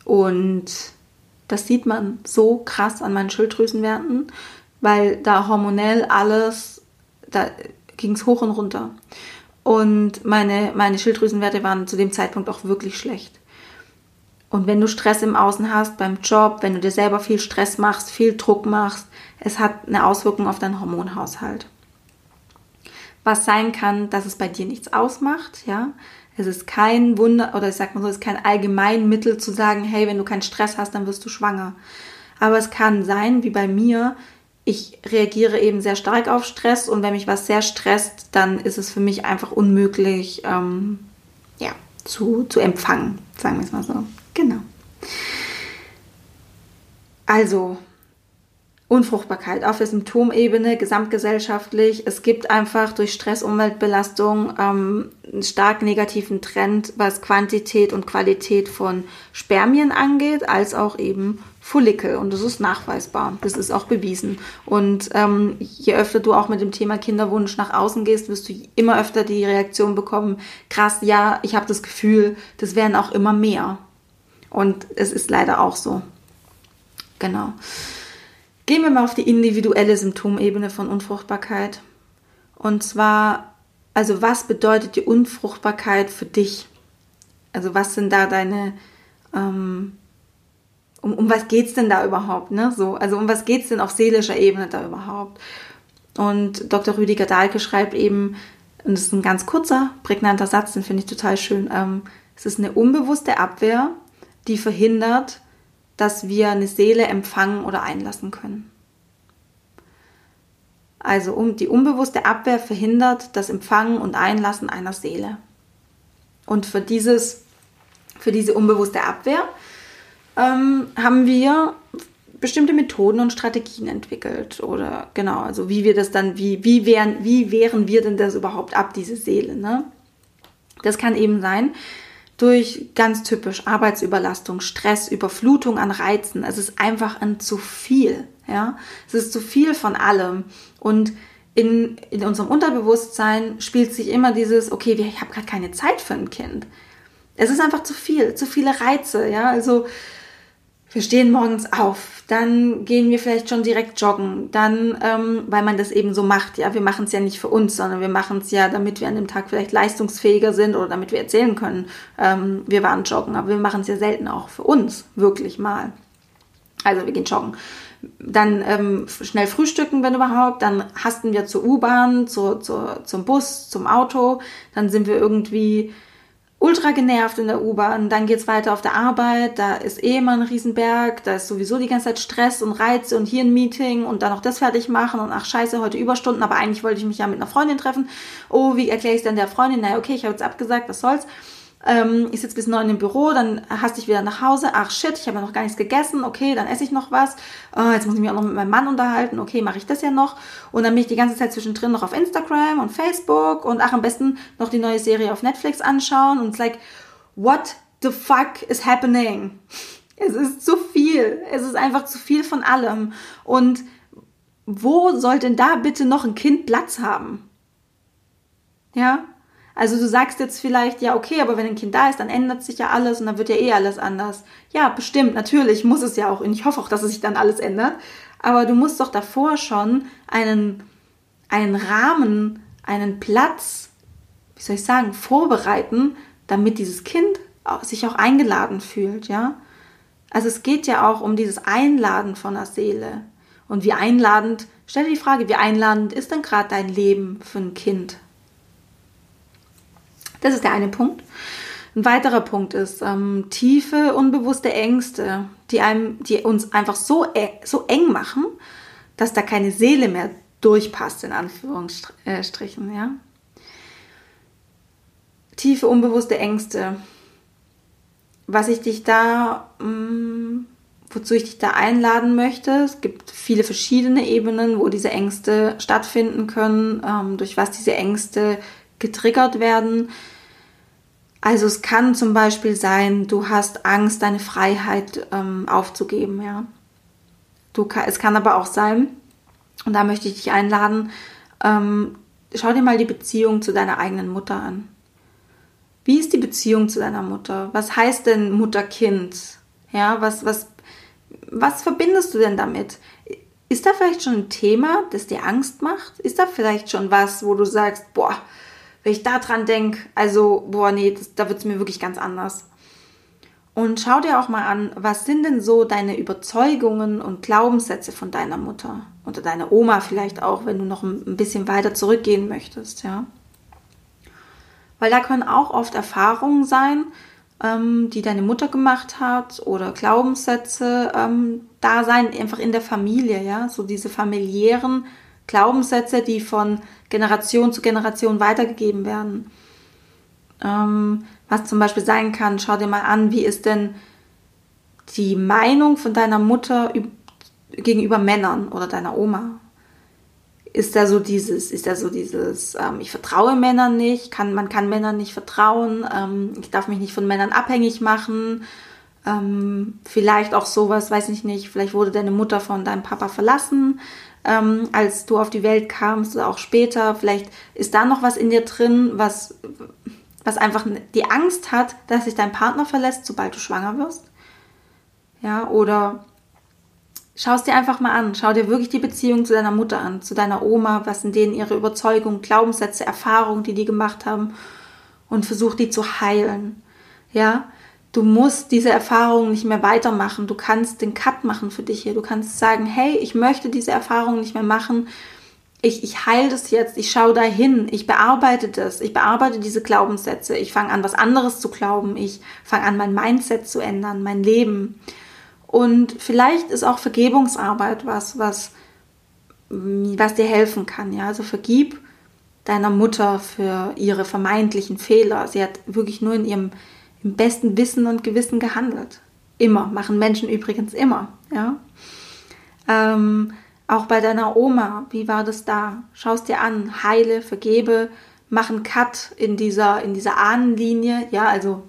Und das sieht man so krass an meinen Schilddrüsenwerten, weil da hormonell alles, da ging es hoch und runter. Und meine, meine Schilddrüsenwerte waren zu dem Zeitpunkt auch wirklich schlecht. Und wenn du Stress im Außen hast, beim Job, wenn du dir selber viel Stress machst, viel Druck machst, es hat eine Auswirkung auf deinen Hormonhaushalt. Was sein kann, dass es bei dir nichts ausmacht, ja. Es ist kein Wunder, oder ich sag mal so, es ist kein Allgemeinmittel zu sagen, hey, wenn du keinen Stress hast, dann wirst du schwanger. Aber es kann sein, wie bei mir, ich reagiere eben sehr stark auf Stress und wenn mich was sehr stresst, dann ist es für mich einfach unmöglich, ähm, ja, zu, zu empfangen, sagen wir es mal so. Genau. Also, Unfruchtbarkeit auf der Symptomebene, gesamtgesellschaftlich. Es gibt einfach durch Stress, Umweltbelastung ähm, einen stark negativen Trend, was Quantität und Qualität von Spermien angeht, als auch eben Follikel. Und das ist nachweisbar. Das ist auch bewiesen. Und ähm, je öfter du auch mit dem Thema Kinderwunsch nach außen gehst, wirst du immer öfter die Reaktion bekommen, krass, ja, ich habe das Gefühl, das werden auch immer mehr. Und es ist leider auch so. Genau. Gehen wir mal auf die individuelle Symptomebene von Unfruchtbarkeit. Und zwar, also was bedeutet die Unfruchtbarkeit für dich? Also was sind da deine, ähm, um, um was es denn da überhaupt? Ne? So, also um was geht es denn auf seelischer Ebene da überhaupt? Und Dr. Rüdiger Dahlke schreibt eben, und das ist ein ganz kurzer, prägnanter Satz, den finde ich total schön, ähm, es ist eine unbewusste Abwehr, die verhindert, dass wir eine Seele empfangen oder einlassen können. Also um die unbewusste Abwehr verhindert das Empfangen und Einlassen einer Seele. Und für, dieses, für diese unbewusste Abwehr ähm, haben wir bestimmte Methoden und Strategien entwickelt. Oder genau, also wie wir das dann, wie, wie, wären, wie wehren wir denn das überhaupt ab, diese Seele? Ne? Das kann eben sein, durch ganz typisch Arbeitsüberlastung, Stress, Überflutung an Reizen. Es ist einfach ein zu viel. Ja, es ist zu viel von allem. Und in, in unserem Unterbewusstsein spielt sich immer dieses, okay, ich habe gerade keine Zeit für ein Kind. Es ist einfach zu viel, zu viele Reize. Ja, also wir stehen morgens auf, dann gehen wir vielleicht schon direkt joggen, dann, ähm, weil man das eben so macht, ja, wir machen es ja nicht für uns, sondern wir machen es ja, damit wir an dem Tag vielleicht leistungsfähiger sind oder damit wir erzählen können, ähm, wir waren joggen, aber wir machen es ja selten auch für uns, wirklich mal. Also wir gehen joggen. Dann ähm, schnell frühstücken, wenn überhaupt. Dann hasten wir zur U-Bahn, zu, zu, zum Bus, zum Auto. Dann sind wir irgendwie ultra genervt in der U-Bahn, dann geht's weiter auf der Arbeit, da ist eh immer ein Riesenberg, da ist sowieso die ganze Zeit Stress und Reize und hier ein Meeting und dann noch das fertig machen und ach scheiße, heute Überstunden, aber eigentlich wollte ich mich ja mit einer Freundin treffen. Oh, wie erkläre ich denn der Freundin? Naja, okay, ich habe jetzt abgesagt, was soll's. Ähm, ich sitze bis neun im Büro, dann hast ich wieder nach Hause. Ach shit, ich habe ja noch gar nichts gegessen. Okay, dann esse ich noch was. Oh, jetzt muss ich mich auch noch mit meinem Mann unterhalten. Okay, mache ich das ja noch. Und dann bin ich die ganze Zeit zwischendrin noch auf Instagram und Facebook und ach, am besten noch die neue Serie auf Netflix anschauen. Und es like, what the fuck is happening? Es ist zu viel. Es ist einfach zu viel von allem. Und wo soll denn da bitte noch ein Kind Platz haben? Ja, also du sagst jetzt vielleicht, ja, okay, aber wenn ein Kind da ist, dann ändert sich ja alles und dann wird ja eh alles anders. Ja, bestimmt, natürlich muss es ja auch und ich hoffe auch, dass es sich dann alles ändert. Aber du musst doch davor schon einen, einen Rahmen, einen Platz, wie soll ich sagen, vorbereiten, damit dieses Kind sich auch eingeladen fühlt, ja. Also es geht ja auch um dieses Einladen von der Seele. Und wie einladend, stell dir die Frage, wie einladend ist denn gerade dein Leben für ein Kind? Das ist der eine Punkt. Ein weiterer Punkt ist ähm, tiefe, unbewusste Ängste, die, einem, die uns einfach so, so eng machen, dass da keine Seele mehr durchpasst, in Anführungsstrichen. Ja? Tiefe, unbewusste Ängste. Was ich dich da, mh, mm, wozu ich dich da einladen möchte, es gibt viele verschiedene Ebenen, wo diese Ängste stattfinden können, ähm, durch was diese Ängste getriggert werden. Also es kann zum Beispiel sein, du hast Angst, deine Freiheit ähm, aufzugeben, ja. Du, es kann aber auch sein, und da möchte ich dich einladen, ähm, schau dir mal die Beziehung zu deiner eigenen Mutter an. Wie ist die Beziehung zu deiner Mutter? Was heißt denn Mutter-Kind? Ja, was, was, was verbindest du denn damit? Ist da vielleicht schon ein Thema, das dir Angst macht? Ist da vielleicht schon was, wo du sagst, boah, wenn ich da dran denke, also, boah, nee, das, da wird es mir wirklich ganz anders. Und schau dir auch mal an, was sind denn so deine Überzeugungen und Glaubenssätze von deiner Mutter oder deiner Oma vielleicht auch, wenn du noch ein bisschen weiter zurückgehen möchtest, ja. Weil da können auch oft Erfahrungen sein, ähm, die deine Mutter gemacht hat oder Glaubenssätze ähm, da sein, einfach in der Familie, ja, so diese familiären Glaubenssätze, die von Generation zu Generation weitergegeben werden. Ähm, was zum Beispiel sein kann, schau dir mal an, wie ist denn die Meinung von deiner Mutter gegenüber Männern oder deiner Oma? Ist da so dieses, ist da so dieses, ähm, ich vertraue Männern nicht, kann, man kann Männern nicht vertrauen, ähm, ich darf mich nicht von Männern abhängig machen, ähm, vielleicht auch sowas, weiß ich nicht, vielleicht wurde deine Mutter von deinem Papa verlassen, ähm, als du auf die Welt kamst auch später. Vielleicht ist da noch was in dir drin, was, was einfach die Angst hat, dass sich dein Partner verlässt, sobald du schwanger wirst. Ja, oder schau es dir einfach mal an. Schau dir wirklich die Beziehung zu deiner Mutter an, zu deiner Oma, was sind denen ihre Überzeugungen, Glaubenssätze, Erfahrungen, die die gemacht haben und versuch die zu heilen. Ja, du musst diese Erfahrung nicht mehr weitermachen. Du kannst den Cut machen für dich hier. Du kannst sagen, hey, ich möchte diese Erfahrung nicht mehr machen. Ich, ich heile das jetzt, ich schaue dahin, ich bearbeite das, ich bearbeite diese Glaubenssätze, ich fange an, was anderes zu glauben, ich fange an, mein Mindset zu ändern, mein Leben. Und vielleicht ist auch Vergebungsarbeit was, was, was dir helfen kann. Ja? Also vergib deiner Mutter für ihre vermeintlichen Fehler. Sie hat wirklich nur in ihrem im besten Wissen und Gewissen gehandelt. Immer, machen Menschen übrigens immer. Ja? Ähm, auch bei deiner Oma, wie war das da? Schaust dir an, heile, vergebe, mach einen Cut in dieser, in dieser Ahnenlinie. Ja, also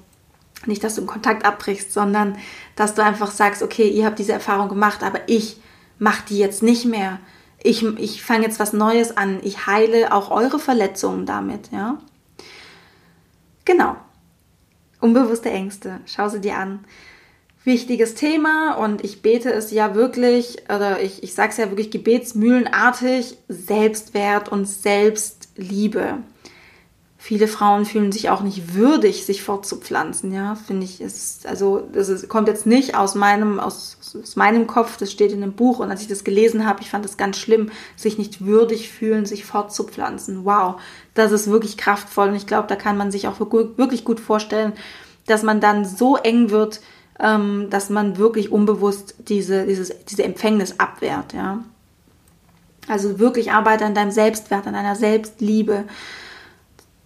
nicht, dass du einen Kontakt abbrichst, sondern dass du einfach sagst, okay, ihr habt diese Erfahrung gemacht, aber ich mache die jetzt nicht mehr. Ich, ich fange jetzt was Neues an. Ich heile auch eure Verletzungen damit, ja. Genau. Unbewusste Ängste. Schau sie dir an. Wichtiges Thema und ich bete es ja wirklich, oder ich, ich sage es ja wirklich gebetsmühlenartig, Selbstwert und Selbstliebe. Viele Frauen fühlen sich auch nicht würdig, sich fortzupflanzen, ja, finde ich, ist, also, das ist, kommt jetzt nicht aus meinem, aus, aus meinem Kopf, das steht in einem Buch und als ich das gelesen habe, ich fand das ganz schlimm, sich nicht würdig fühlen, sich fortzupflanzen. Wow, das ist wirklich kraftvoll und ich glaube, da kann man sich auch wirklich gut vorstellen, dass man dann so eng wird, ähm, dass man wirklich unbewusst diese, dieses, diese Empfängnis abwehrt, ja. Also wirklich arbeite an deinem Selbstwert, an deiner Selbstliebe,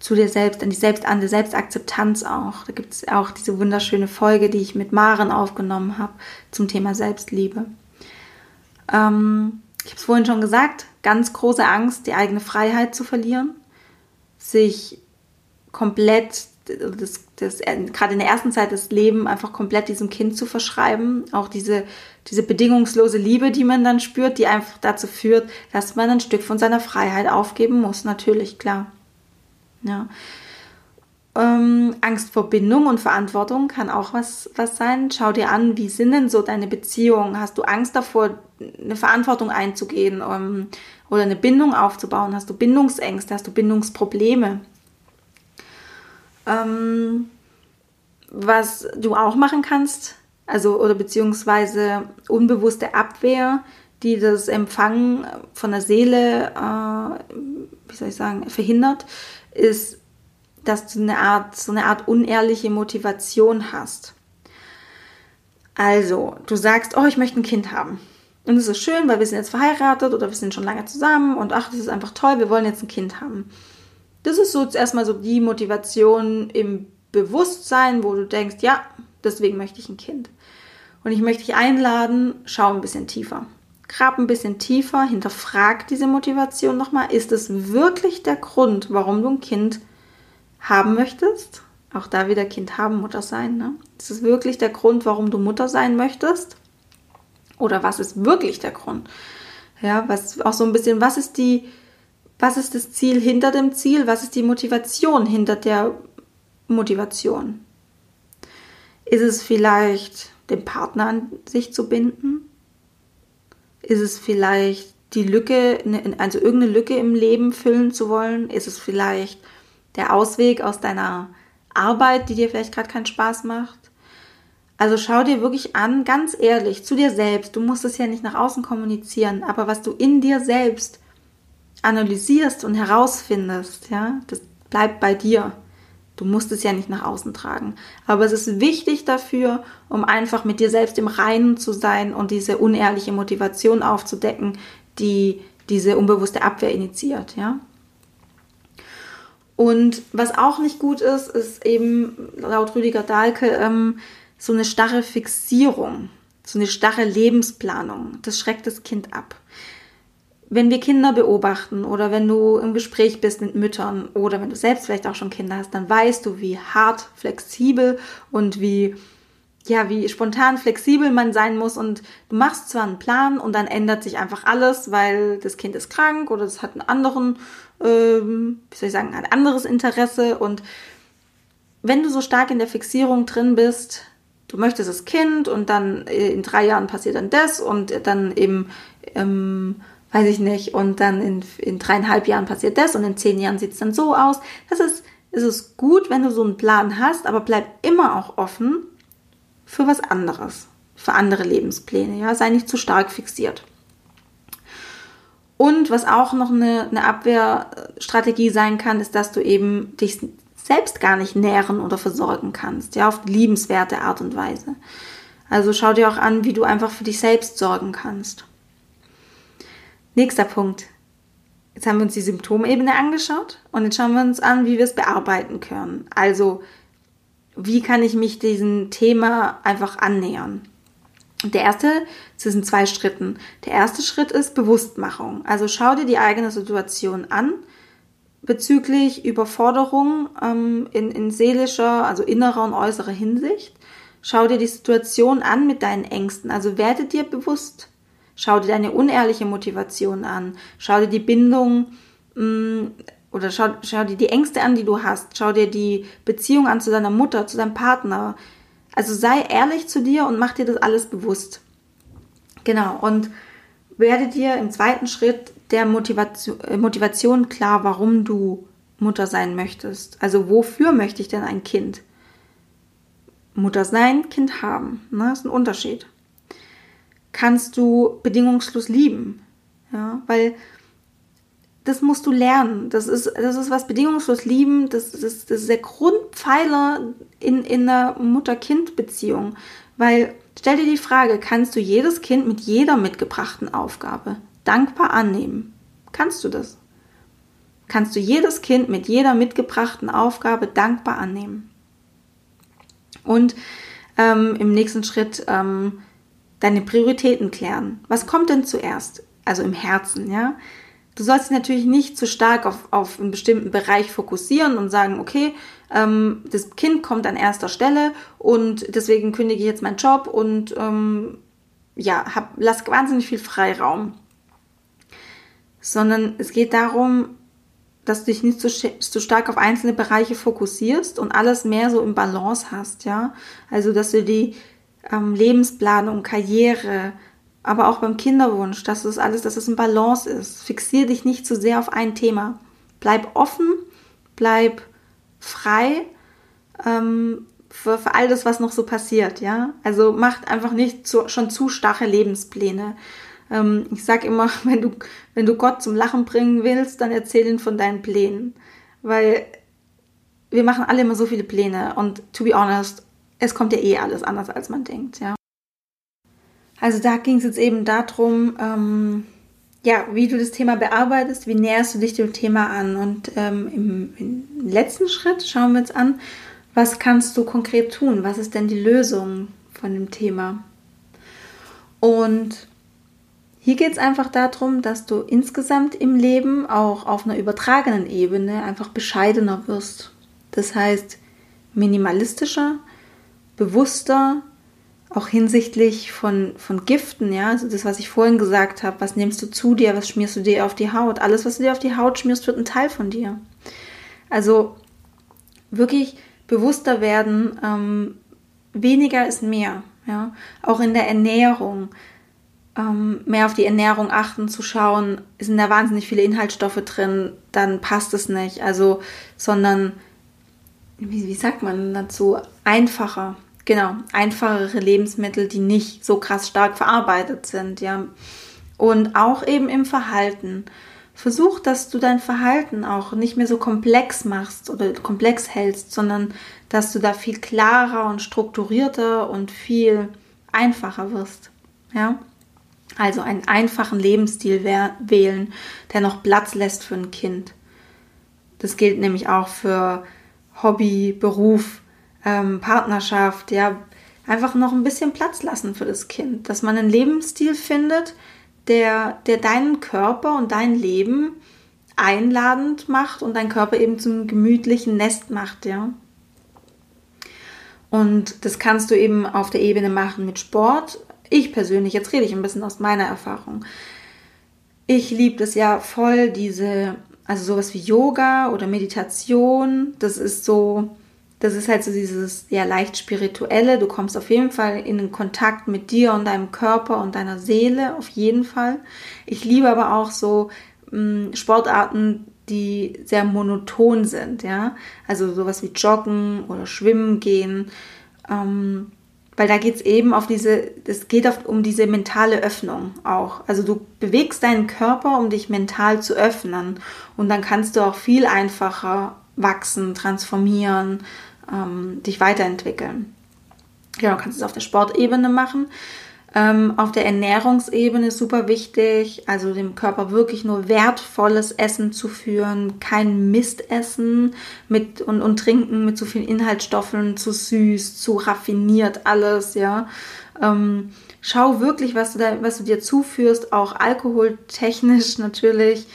zu dir selbst, an die Selbst, an die Selbstakzeptanz auch. Da gibt es auch diese wunderschöne Folge, die ich mit Maren aufgenommen habe zum Thema Selbstliebe. Ähm, ich habe es vorhin schon gesagt, ganz große Angst, die eigene Freiheit zu verlieren, sich komplett, das, das, gerade in der ersten Zeit des Lebens einfach komplett diesem Kind zu verschreiben. Auch diese, diese bedingungslose Liebe, die man dann spürt, die einfach dazu führt, dass man ein Stück von seiner Freiheit aufgeben muss, natürlich, klar. Ja. Ähm, Angst vor Bindung und Verantwortung kann auch was, was sein. Schau dir an, wie sind denn so deine Beziehungen? Hast du Angst davor, eine Verantwortung einzugehen ähm, oder eine Bindung aufzubauen? Hast du Bindungsängste? Hast du Bindungsprobleme? Ähm, was du auch machen kannst, also oder beziehungsweise unbewusste Abwehr, die das Empfangen von der Seele, äh, wie soll ich sagen, verhindert, ist, dass du eine Art, so eine Art unehrliche Motivation hast. Also, du sagst, oh, ich möchte ein Kind haben. Und es ist schön, weil wir sind jetzt verheiratet oder wir sind schon lange zusammen und ach, das ist einfach toll, wir wollen jetzt ein Kind haben. Das ist so erstmal so die Motivation im Bewusstsein, wo du denkst, ja, deswegen möchte ich ein Kind. Und ich möchte dich einladen, schau ein bisschen tiefer. Grab ein bisschen tiefer, hinterfrag diese Motivation nochmal. Ist es wirklich der Grund, warum du ein Kind haben möchtest? Auch da wieder Kind haben, Mutter sein. Ne? Ist es wirklich der Grund, warum du Mutter sein möchtest? Oder was ist wirklich der Grund? Ja, was auch so ein bisschen, was ist die, was ist das Ziel hinter dem Ziel? Was ist die Motivation hinter der Motivation? Ist es vielleicht den Partner an sich zu binden? Ist es vielleicht die Lücke, ne, also irgendeine Lücke im Leben füllen zu wollen? Ist es vielleicht der Ausweg aus deiner Arbeit, die dir vielleicht gerade keinen Spaß macht? Also schau dir wirklich an, ganz ehrlich, zu dir selbst. Du musst es ja nicht nach außen kommunizieren, aber was du in dir selbst analysierst und herausfindest, ja, das bleibt bei dir. Du musst es ja nicht nach außen tragen. Aber es ist wichtig dafür, um einfach mit dir selbst im Reinen zu sein und diese unehrliche Motivation aufzudecken, die diese unbewusste Abwehr initiiert, ja. Und was auch nicht gut ist, ist eben laut Rüdiger Dahlke ähm, so eine starre Fixierung, so eine starre Lebensplanung. Das schreckt das Kind ab wenn wir Kinder beobachten oder wenn du im Gespräch bist mit Müttern oder wenn du selbst vielleicht auch schon Kinder hast, dann weißt du, wie hart, flexibel und wie ja, wie spontan flexibel man sein muss und du machst zwar einen Plan und dann ändert sich einfach alles, weil das Kind ist krank oder es hat einen anderen, ähm, wie soll ich sagen, ein anderes Interesse und wenn du so stark in der Fixierung drin bist, du möchtest das Kind und dann äh, in drei Jahren passiert dann das und dann eben ähm, weiß ich nicht, und dann in, in dreieinhalb Jahren passiert das und in zehn Jahren sieht es dann so aus. Das ist, ist es gut, wenn du so einen Plan hast, aber bleib immer auch offen für was anderes, für andere Lebenspläne, ja, sei nicht zu stark fixiert. Und was auch noch eine, eine Abwehrstrategie sein kann, ist, dass du eben dich selbst gar nicht nähren oder versorgen kannst, ja, auf liebenswerte Art und Weise. Also schau dir auch an, wie du einfach für dich selbst sorgen kannst. Nächster Punkt. Jetzt haben wir uns die Symptomebene angeschaut und jetzt schauen wir uns an, wie wir es bearbeiten können. Also, wie kann ich mich diesem Thema einfach annähern? Der erste, es sind zwei Schritten. Der erste Schritt ist Bewusstmachung. Also schau dir die eigene Situation an bezüglich Überforderung ähm, in, in seelischer, also innerer und äußerer Hinsicht. Schau dir die Situation an mit deinen Ängsten. Also werde dir bewusst, Schau dir deine unehrliche Motivation an. Schau dir die Bindung mh, mm, oder schau, schau dir die Ängste an, die du hast. Schau dir die Beziehung an zu deiner Mutter, zu deinem Partner. Also sei ehrlich zu dir und mach dir das alles bewusst. Genau. Und werde dir im zweiten Schritt der Motivation, äh, Motivation klar, warum du Mutter sein möchtest. Also wofür möchte ich denn ein Kind? Mutter sein, Kind haben. Ne? Das ist ein Unterschied kannst du bedingungslos lieben. Ja, weil das musst du lernen. Das ist, das ist was bedingungslos lieben. Das ist, das ist der Grundpfeiler in, in einer Mutter-Kind-Beziehung. Weil, stell dir die Frage, kannst du jedes Kind mit jeder mitgebrachten Aufgabe dankbar annehmen? Kannst du das? Kannst du jedes Kind mit jeder mitgebrachten Aufgabe dankbar annehmen? Und ähm, im nächsten Schritt ähm, deine Prioritäten klären. Was kommt denn zuerst? Also im Herzen, ja? Du sollst dich natürlich nicht zu stark auf, auf einen bestimmten Bereich fokussieren und sagen, okay, ähm, das Kind kommt an erster Stelle und deswegen kündige ich jetzt meinen Job und ähm, ja, hab, lass wahnsinnig viel Freiraum. Sondern es geht darum, dass du dich nicht zu, zu stark auf einzelne Bereiche fokussierst und alles mehr so im Balance hast, ja. Also, dass du die, ähm, Lebensplanung, Karriere, aber auch beim Kinderwunsch, dass es alles, dass es ein Balance ist. Fixier dich nicht zu sehr auf ein Thema. Bleib offen, bleib frei, ähm, für, für all das, was noch so passiert, ja. Also macht einfach nicht zu, schon zu starre Lebenspläne. Ähm, ich sag immer, wenn du, wenn du Gott zum Lachen bringen willst, dann erzähl ihn von deinen Plänen. Weil wir machen alle immer so viele Pläne und to be honest, es kommt ja eh alles anders, als man denkt, ja. Also da ging es jetzt eben darum, ähm, ja, wie du das Thema bearbeitest, wie näherst du dich dem Thema an. Und ähm, im, im, letzten Schritt schauen wir uns an, was kannst du konkret tun? Was ist denn die Lösung von dem Thema? Und hier geht es einfach darum, dass du insgesamt im Leben auch auf einer übertragenen Ebene einfach bescheidener wirst. Das heißt, minimalistischer, bewusster, auch hinsichtlich von, von Giften, ja, also das, was ich vorhin gesagt habe, was nimmst du zu dir, was schmierst du dir auf die Haut? Alles, was du dir auf die Haut schmierst, wird ein Teil von dir. Also wirklich bewusster werden, ähm, weniger ist mehr, ja, auch in der Ernährung. Ähm, mehr auf die Ernährung achten, zu schauen, sind da wahnsinnig viele Inhaltsstoffe drin, dann passt es nicht. Also, sondern, wie, wie sagt man dazu, einfacher. Genau, einfachere Lebensmittel, die nicht so krass stark verarbeitet sind, ja. Und auch eben im Verhalten. Versuch, dass du dein Verhalten auch nicht mehr so komplex machst oder komplex hältst, sondern dass du da viel klarer und strukturierter und viel einfacher wirst. Ja? Also einen einfachen Lebensstil wählen, der noch Platz lässt für ein Kind. Das gilt nämlich auch für Hobby, Beruf, ähm, Partnerschaft, ja, einfach noch ein bisschen Platz lassen für das Kind, dass man einen Lebensstil findet, der, der deinen Körper und dein Leben einladend macht und dein Körper eben zum gemütlichen Nest macht, ja. Und das kannst du eben auf der Ebene machen mit Sport. Ich persönlich, jetzt rede ich ein bisschen aus meiner Erfahrung. Ich liebe es ja voll, diese, also sowas wie Yoga oder Meditation. Das ist so, das ist halt so dieses ja leicht spirituelle. Du kommst auf jeden Fall in den Kontakt mit dir und deinem Körper und deiner Seele, auf jeden Fall. Ich liebe aber auch so mh, mm, Sportarten, die sehr monoton sind, ja. Also sowas wie Joggen oder Schwimmen gehen. Ähm, weil da geht es eben auf diese, es geht auf, um diese mentale Öffnung auch. Also du bewegst deinen Körper, um dich mental zu öffnen. Und dann kannst du auch viel einfacher wachsen, transformieren, ähm, dich weiterentwickeln. Genau, kannst es auf der Sportebene machen. Ähm, auf der Ernährungsebene ist super wichtig, also dem Körper wirklich nur wertvolles Essen zu führen, kein Mistessen mit und, und trinken mit zu vielen Inhaltsstoffen, zu süß, zu raffiniert alles, ja. Ähm, schau wirklich, was du, da, was du dir zuführst, auch alkoholtechnisch natürlich.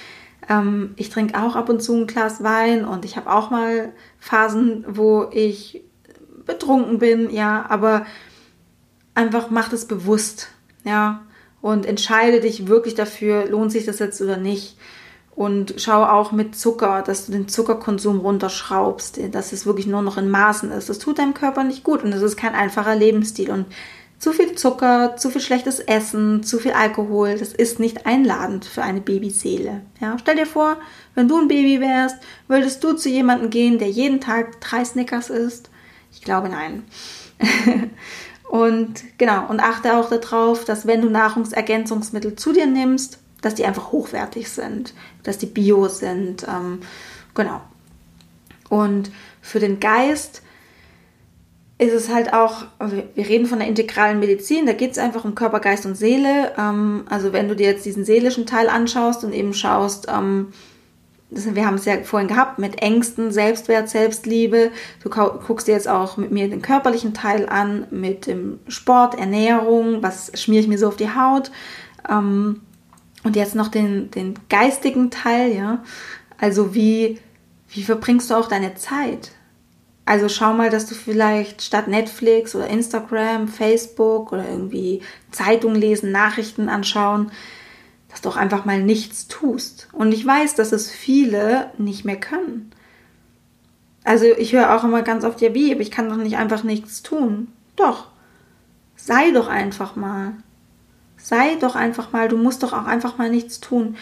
Ähm, ich trinke auch ab und zu ein Glas Wein und ich habe auch mal Phasen, wo ich betrunken bin, ja, aber einfach mach das bewusst, ja, und entscheide dich wirklich dafür, lohnt sich das jetzt oder nicht. Und schau auch mit Zucker, dass du den Zuckerkonsum runterschraubst, dass es wirklich nur noch in Maßen ist. Das tut deinem Körper nicht gut und das ist kein einfacher Lebensstil. Und zu viel Zucker, zu viel schlechtes Essen, zu viel Alkohol, das ist nicht einladend für eine Babyseele. Ja, stell dir vor, wenn du ein Baby wärst, würdest du zu jemandem gehen, der jeden Tag drei Snickers isst? Ich glaube nein. und genau, und achte auch darauf, dass wenn du Nahrungsergänzungsmittel zu dir nimmst, dass die einfach hochwertig sind, dass die bio sind. Ähm, genau. Und für den Geist ist es halt auch, wir reden von der integralen Medizin, da geht es einfach um Körper, Geist und Seele. Ähm, also wenn du dir jetzt diesen seelischen Teil anschaust und eben schaust, ähm, wir haben es ja vorhin gehabt, mit Ängsten, Selbstwert, Selbstliebe. Du guckst dir jetzt auch mit mir den körperlichen Teil an, mit dem Sport, Ernährung, was schmiere ich mir so auf die Haut. Ähm, und jetzt noch den, den geistigen Teil, ja. Also wie, wie verbringst du auch deine Zeit? Also schau mal, dass du vielleicht statt Netflix oder Instagram, Facebook oder irgendwie Zeitung lesen, Nachrichten anschauen, dass du auch einfach mal nichts tust. Und ich weiß, dass es viele nicht mehr können. Also ich höre auch immer ganz oft, ja wie, aber ich kann doch nicht einfach nichts tun. Doch. Sei doch einfach mal. Sei doch einfach mal, du musst doch auch einfach mal nichts tun.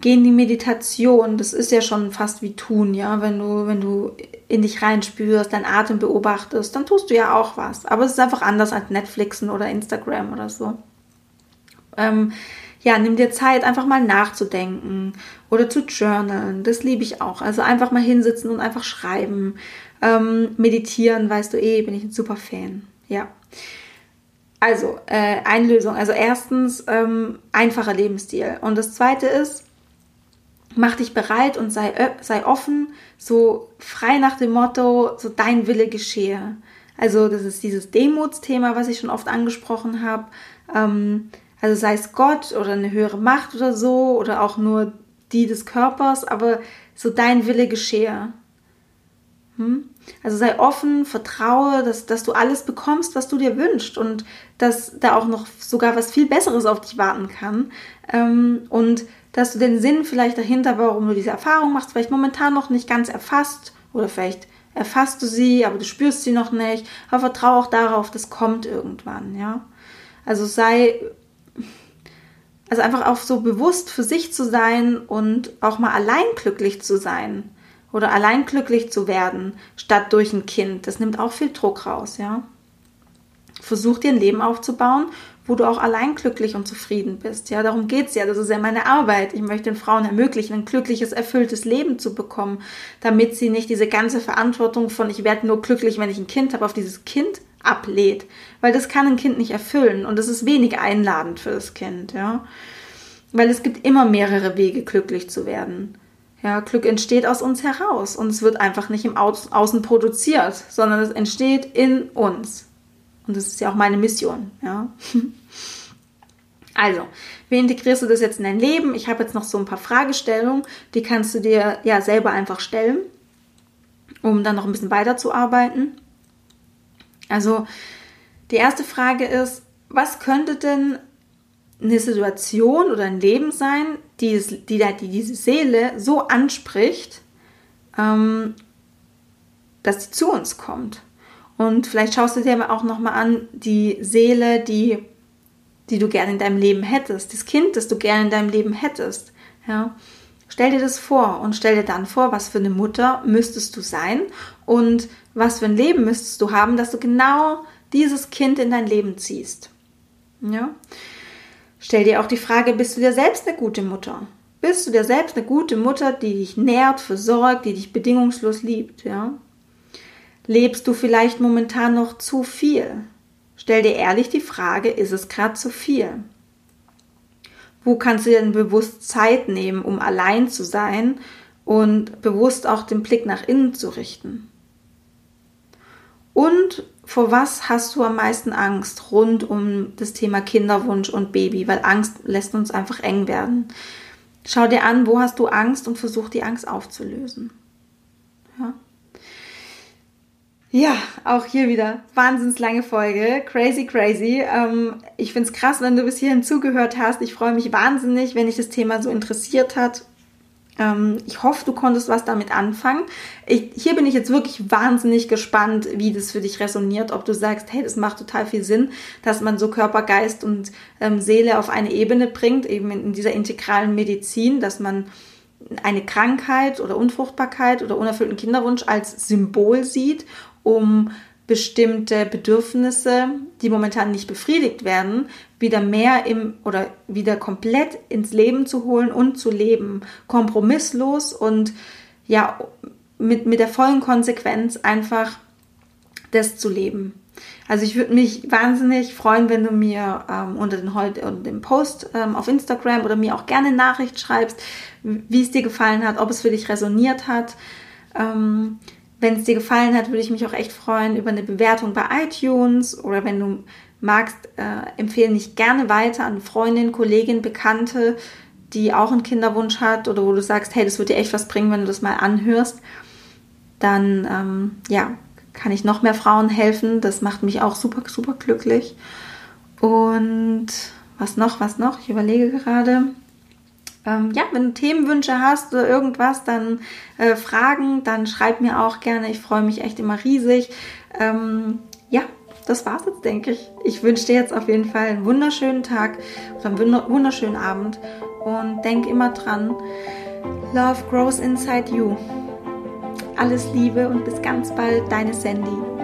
Geh in die Meditation, das ist ja schon fast wie tun, ja, wenn du, wenn du in dich reinspürst, deinen Atem beobachtest, dann tust du ja auch was. Aber es ist einfach anders als Netflixen oder Instagram oder so. Ähm, ja, nimm dir Zeit, einfach mal nachzudenken oder zu journalen. Das liebe ich auch. Also einfach mal hinsitzen und einfach schreiben. Ähm, meditieren, weißt du eh, bin ich ein super Fan. Ja. Also, äh, Einlösung. Also erstens, ähm, einfacher Lebensstil. Und das zweite ist, mach dich bereit und sei, sei offen, so frei nach dem Motto, so dein Wille geschehe. Also das ist dieses Demutsthema, was ich schon oft angesprochen habe. Ähm, also sei es Gott oder eine höhere Macht oder so oder auch nur die des Körpers, aber so dein Wille geschehe. Hm? Also sei offen, vertraue, dass, dass du alles bekommst, was du dir wünschst und dass da auch noch sogar was viel Besseres auf dich warten kann. Ähm, und dass du den Sinn vielleicht dahinter, warum du diese Erfahrung machst, vielleicht momentan noch nicht ganz erfasst oder vielleicht erfasst du sie, aber du spürst sie noch nicht. Aber vertraue auch darauf, das kommt irgendwann, ja. Also sei, also einfach auch so bewusst für sich zu sein und auch mal allein glücklich zu sein oder allein glücklich zu werden, statt durch ein Kind. Das nimmt auch viel Druck raus, ja. Versuch dir ein Leben aufzubauen, wo du auch allein glücklich und zufrieden bist. Ja, darum geht's ja. Das ist ja meine Arbeit. Ich möchte den Frauen ermöglichen, ein glückliches, erfülltes Leben zu bekommen, damit sie nicht diese ganze Verantwortung von ich werde nur glücklich, wenn ich ein Kind habe, auf dieses Kind ablehnt. Weil das kann ein Kind nicht erfüllen und das ist wenig einladend für das Kind, ja. Weil es gibt immer mehrere Wege, glücklich zu werden. Ja, Glück entsteht aus uns heraus und es wird einfach nicht im Außen produziert, sondern es entsteht in uns. Und das ist ja auch meine Mission, ja. Also, wie integrierst du das jetzt in dein Leben? Ich habe jetzt noch so ein paar Fragestellungen, die kannst du dir ja selber einfach stellen, um dann noch ein bisschen weiterzuarbeiten. Also, die erste Frage ist, was könnte denn eine Situation oder ein Leben sein, die, die, die diese Seele so anspricht, ähm, dass sie zu uns kommt. Und vielleicht schaust du dir auch nochmal an, die Seele, die, die du gerne in deinem Leben hättest, das Kind, das du gerne in deinem Leben hättest. Ja. Stell dir das vor und stell dir dann vor, was für eine Mutter müsstest du sein und was für ein Leben müsstest du haben, dass du genau dieses Kind in dein Leben ziehst. Ja. Stell dir auch die Frage, bist du dir selbst eine gute Mutter? Bist du dir selbst eine gute Mutter, die dich nährt, versorgt, die dich bedingungslos liebt, ja? Lebst du vielleicht momentan noch zu viel? Stell dir ehrlich die Frage, ist es gerade zu viel? Wo kannst du denn bewusst Zeit nehmen, um allein zu sein und bewusst auch den Blick nach innen zu richten? Und vor was hast du am meisten Angst rund um das Thema Kinderwunsch und Baby? Weil Angst lässt uns einfach eng werden. Schau dir an, wo hast du Angst und versuch die Angst aufzulösen. Ja. Ja, auch hier wieder wahnsinns lange Folge. Crazy, crazy. Ähm, ich find's krass, wenn du bis hierhin zugehört hast. Ich freue mich wahnsinnig, wenn dich das Thema so interessiert hat. Ähm, ich hoffe, du konntest was damit anfangen. Ich, hier bin ich jetzt wirklich wahnsinnig gespannt, wie das für dich resoniert, ob du sagst, hey, das macht total viel Sinn, dass man so Körper, Geist und ähm, Seele auf eine Ebene bringt, eben in, in dieser integralen Medizin, dass man eine Krankheit oder Unfruchtbarkeit oder unerfüllten Kinderwunsch als Symbol sieht, um bestimmte Bedürfnisse, die momentan nicht befriedigt werden, wieder mehr im oder wieder komplett ins Leben zu holen und zu leben. Kompromisslos und ja, mit, mit der vollen Konsequenz einfach das zu leben. Also ich würde mich wahnsinnig freuen, wenn du mir ähm, unter, den, unter dem Post ähm, auf Instagram oder mir auch gerne Nachricht schreibst, wie es dir gefallen hat, ob es für dich resoniert hat. Ähm, wenn es dir gefallen hat, würde ich mich auch echt freuen über eine Bewertung bei iTunes oder wenn du magst, äh, empfehle mich gerne weiter an Freundin, Kollegin, Bekannte, die auch einen Kinderwunsch hat oder wo du sagst, hey, das wird dir echt was bringen, wenn du das mal anhörst. Dann, ähm, ja, kann ich noch mehr Frauen helfen. Das macht mich auch super, super glücklich. Und was noch, was noch? Ich überlege gerade. Ähm, ja, wenn du Themenwünsche hast oder irgendwas, dann äh, Fragen, dann schreib mir auch gerne. Ich freue mich echt immer riesig. Ähm, ja, das war's jetzt, denke ich. Ich wünsche dir jetzt auf jeden Fall einen wunderschönen Tag oder einen wunderschönen Abend und denk immer dran, Love grows inside you. Alles Liebe und bis ganz bald, deine Sandy.